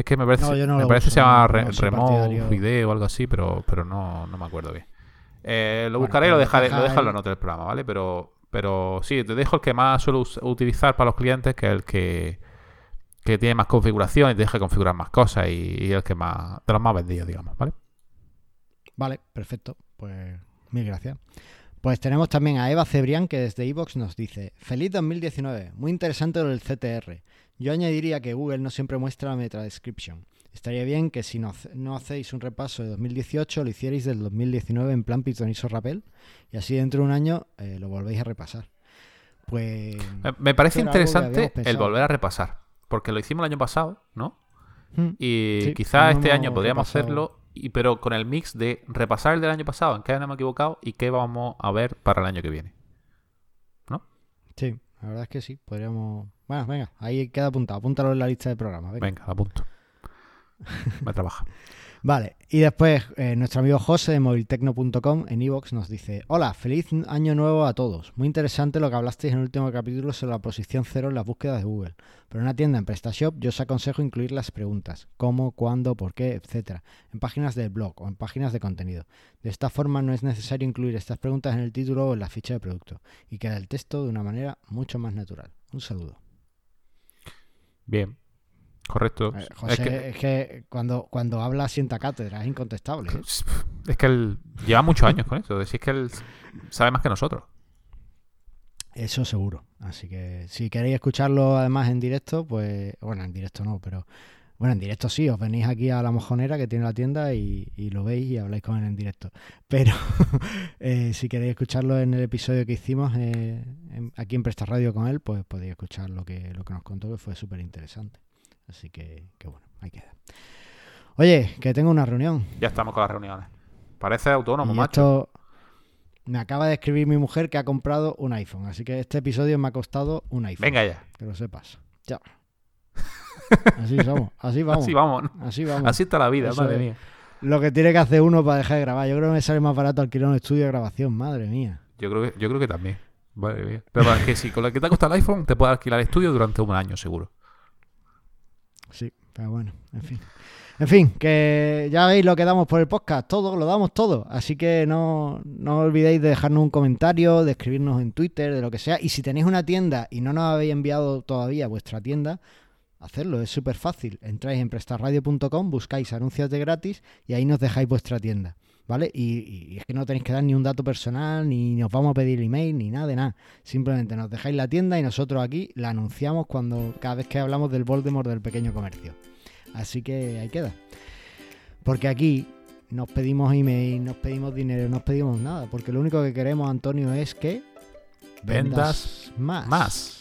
es que me parece, me parece que se llama Remove o algo así, pero, pero no, no me acuerdo bien. Eh, lo buscaré y lo dejaré, lo dejo en la nota del programa, ¿vale? Pero, pero sí, te dejo el que más suelo utilizar para los clientes, que es el que, que tiene más configuración y te deja configurar más cosas y, el que más, de los más vendidos, digamos, ¿vale? Vale, perfecto. Pues mil gracias. Pues tenemos también a Eva Cebrián que desde Evox nos dice: Feliz 2019, muy interesante lo del CTR. Yo añadiría que Google no siempre muestra la meta description. Estaría bien que si no, no, hacéis un repaso de 2018, lo hicierais del 2019 en plan pitoniso Rappel y así dentro de un año eh, lo volvéis a repasar. Pues. Me parece interesante el volver a repasar, porque lo hicimos el año pasado, ¿no? Hmm. Y quizá este año podríamos hacerlo, y, pero con el mix de repasar el del año pasado, en qué año me he equivocado y qué vamos a ver para el año que viene. ¿No? Sí, la verdad es que sí, podríamos bueno, venga, ahí queda apuntado. Apúntalo en la lista de programas. Venga, venga apunto. Me trabaja. Vale, y después eh, nuestro amigo José de moviltecno.com en iVoox nos dice: Hola, feliz año nuevo a todos. Muy interesante lo que hablasteis en el último capítulo sobre la posición cero en las búsquedas de Google. Pero en una tienda en PrestaShop yo os aconsejo incluir las preguntas: cómo, cuándo, por qué, etcétera, en páginas del blog o en páginas de contenido. De esta forma no es necesario incluir estas preguntas en el título o en la ficha de producto y queda el texto de una manera mucho más natural. Un saludo. Bien. Correcto. Eh, José, es que, cuando, cuando habla sienta cátedra, es incontestable. ¿eh? Es que él lleva muchos años con eso. Es que él sabe más que nosotros. Eso seguro. Así que si queréis escucharlo además en directo, pues bueno, en directo no, pero bueno, en directo sí, os venís aquí a la mojonera que tiene la tienda y, lo veis y habláis con él en directo. Pero eh, si queréis escucharlo en el episodio que hicimos eh, aquí en Presta Radio con él, pues podéis escuchar lo que, lo que nos contó, que fue súper interesante. Así que, que bueno, ahí queda. Oye, que tengo una reunión. Ya estamos con las reuniones. Parece autónomo, macho. Me acaba de escribir mi mujer que ha comprado un iPhone, así que este episodio me ha costado un iPhone. Venga ya. Que lo sepas. Ya. Así somos, así vamos. Así vamos. Así vamos. Así está la vida, madre mía. Lo que tiene que hacer uno para dejar de grabar. Yo creo que me sale más barato alquilar un estudio de grabación, madre mía. Yo creo que, yo creo que también. Madre mía. Pero es que si con lo que te ha costado el iPhone, te puedes alquilar el estudio durante un año, seguro. Sí, pero bueno, en fin. En fin, que ya veis lo que damos por el podcast, todo, lo damos todo. Así que no, no olvidéis de dejarnos un comentario, de escribirnos en Twitter, de lo que sea. Y si tenéis una tienda y no nos habéis enviado todavía vuestra tienda, hacerlo, es súper fácil. Entráis en prestarradio.com, buscáis anuncios de gratis y ahí nos dejáis vuestra tienda. ¿Vale? Y, es que no tenéis que dar ni un dato personal, ni nos vamos a pedir email, ni nada de nada. Simplemente nos dejáis la tienda y nosotros aquí la anunciamos cuando cada vez que hablamos del Voldemort del pequeño comercio. Así que ahí queda. Porque aquí nos pedimos email, nos pedimos dinero, no nos pedimos nada. Porque lo único que queremos, Antonio, es que vendas, más. más.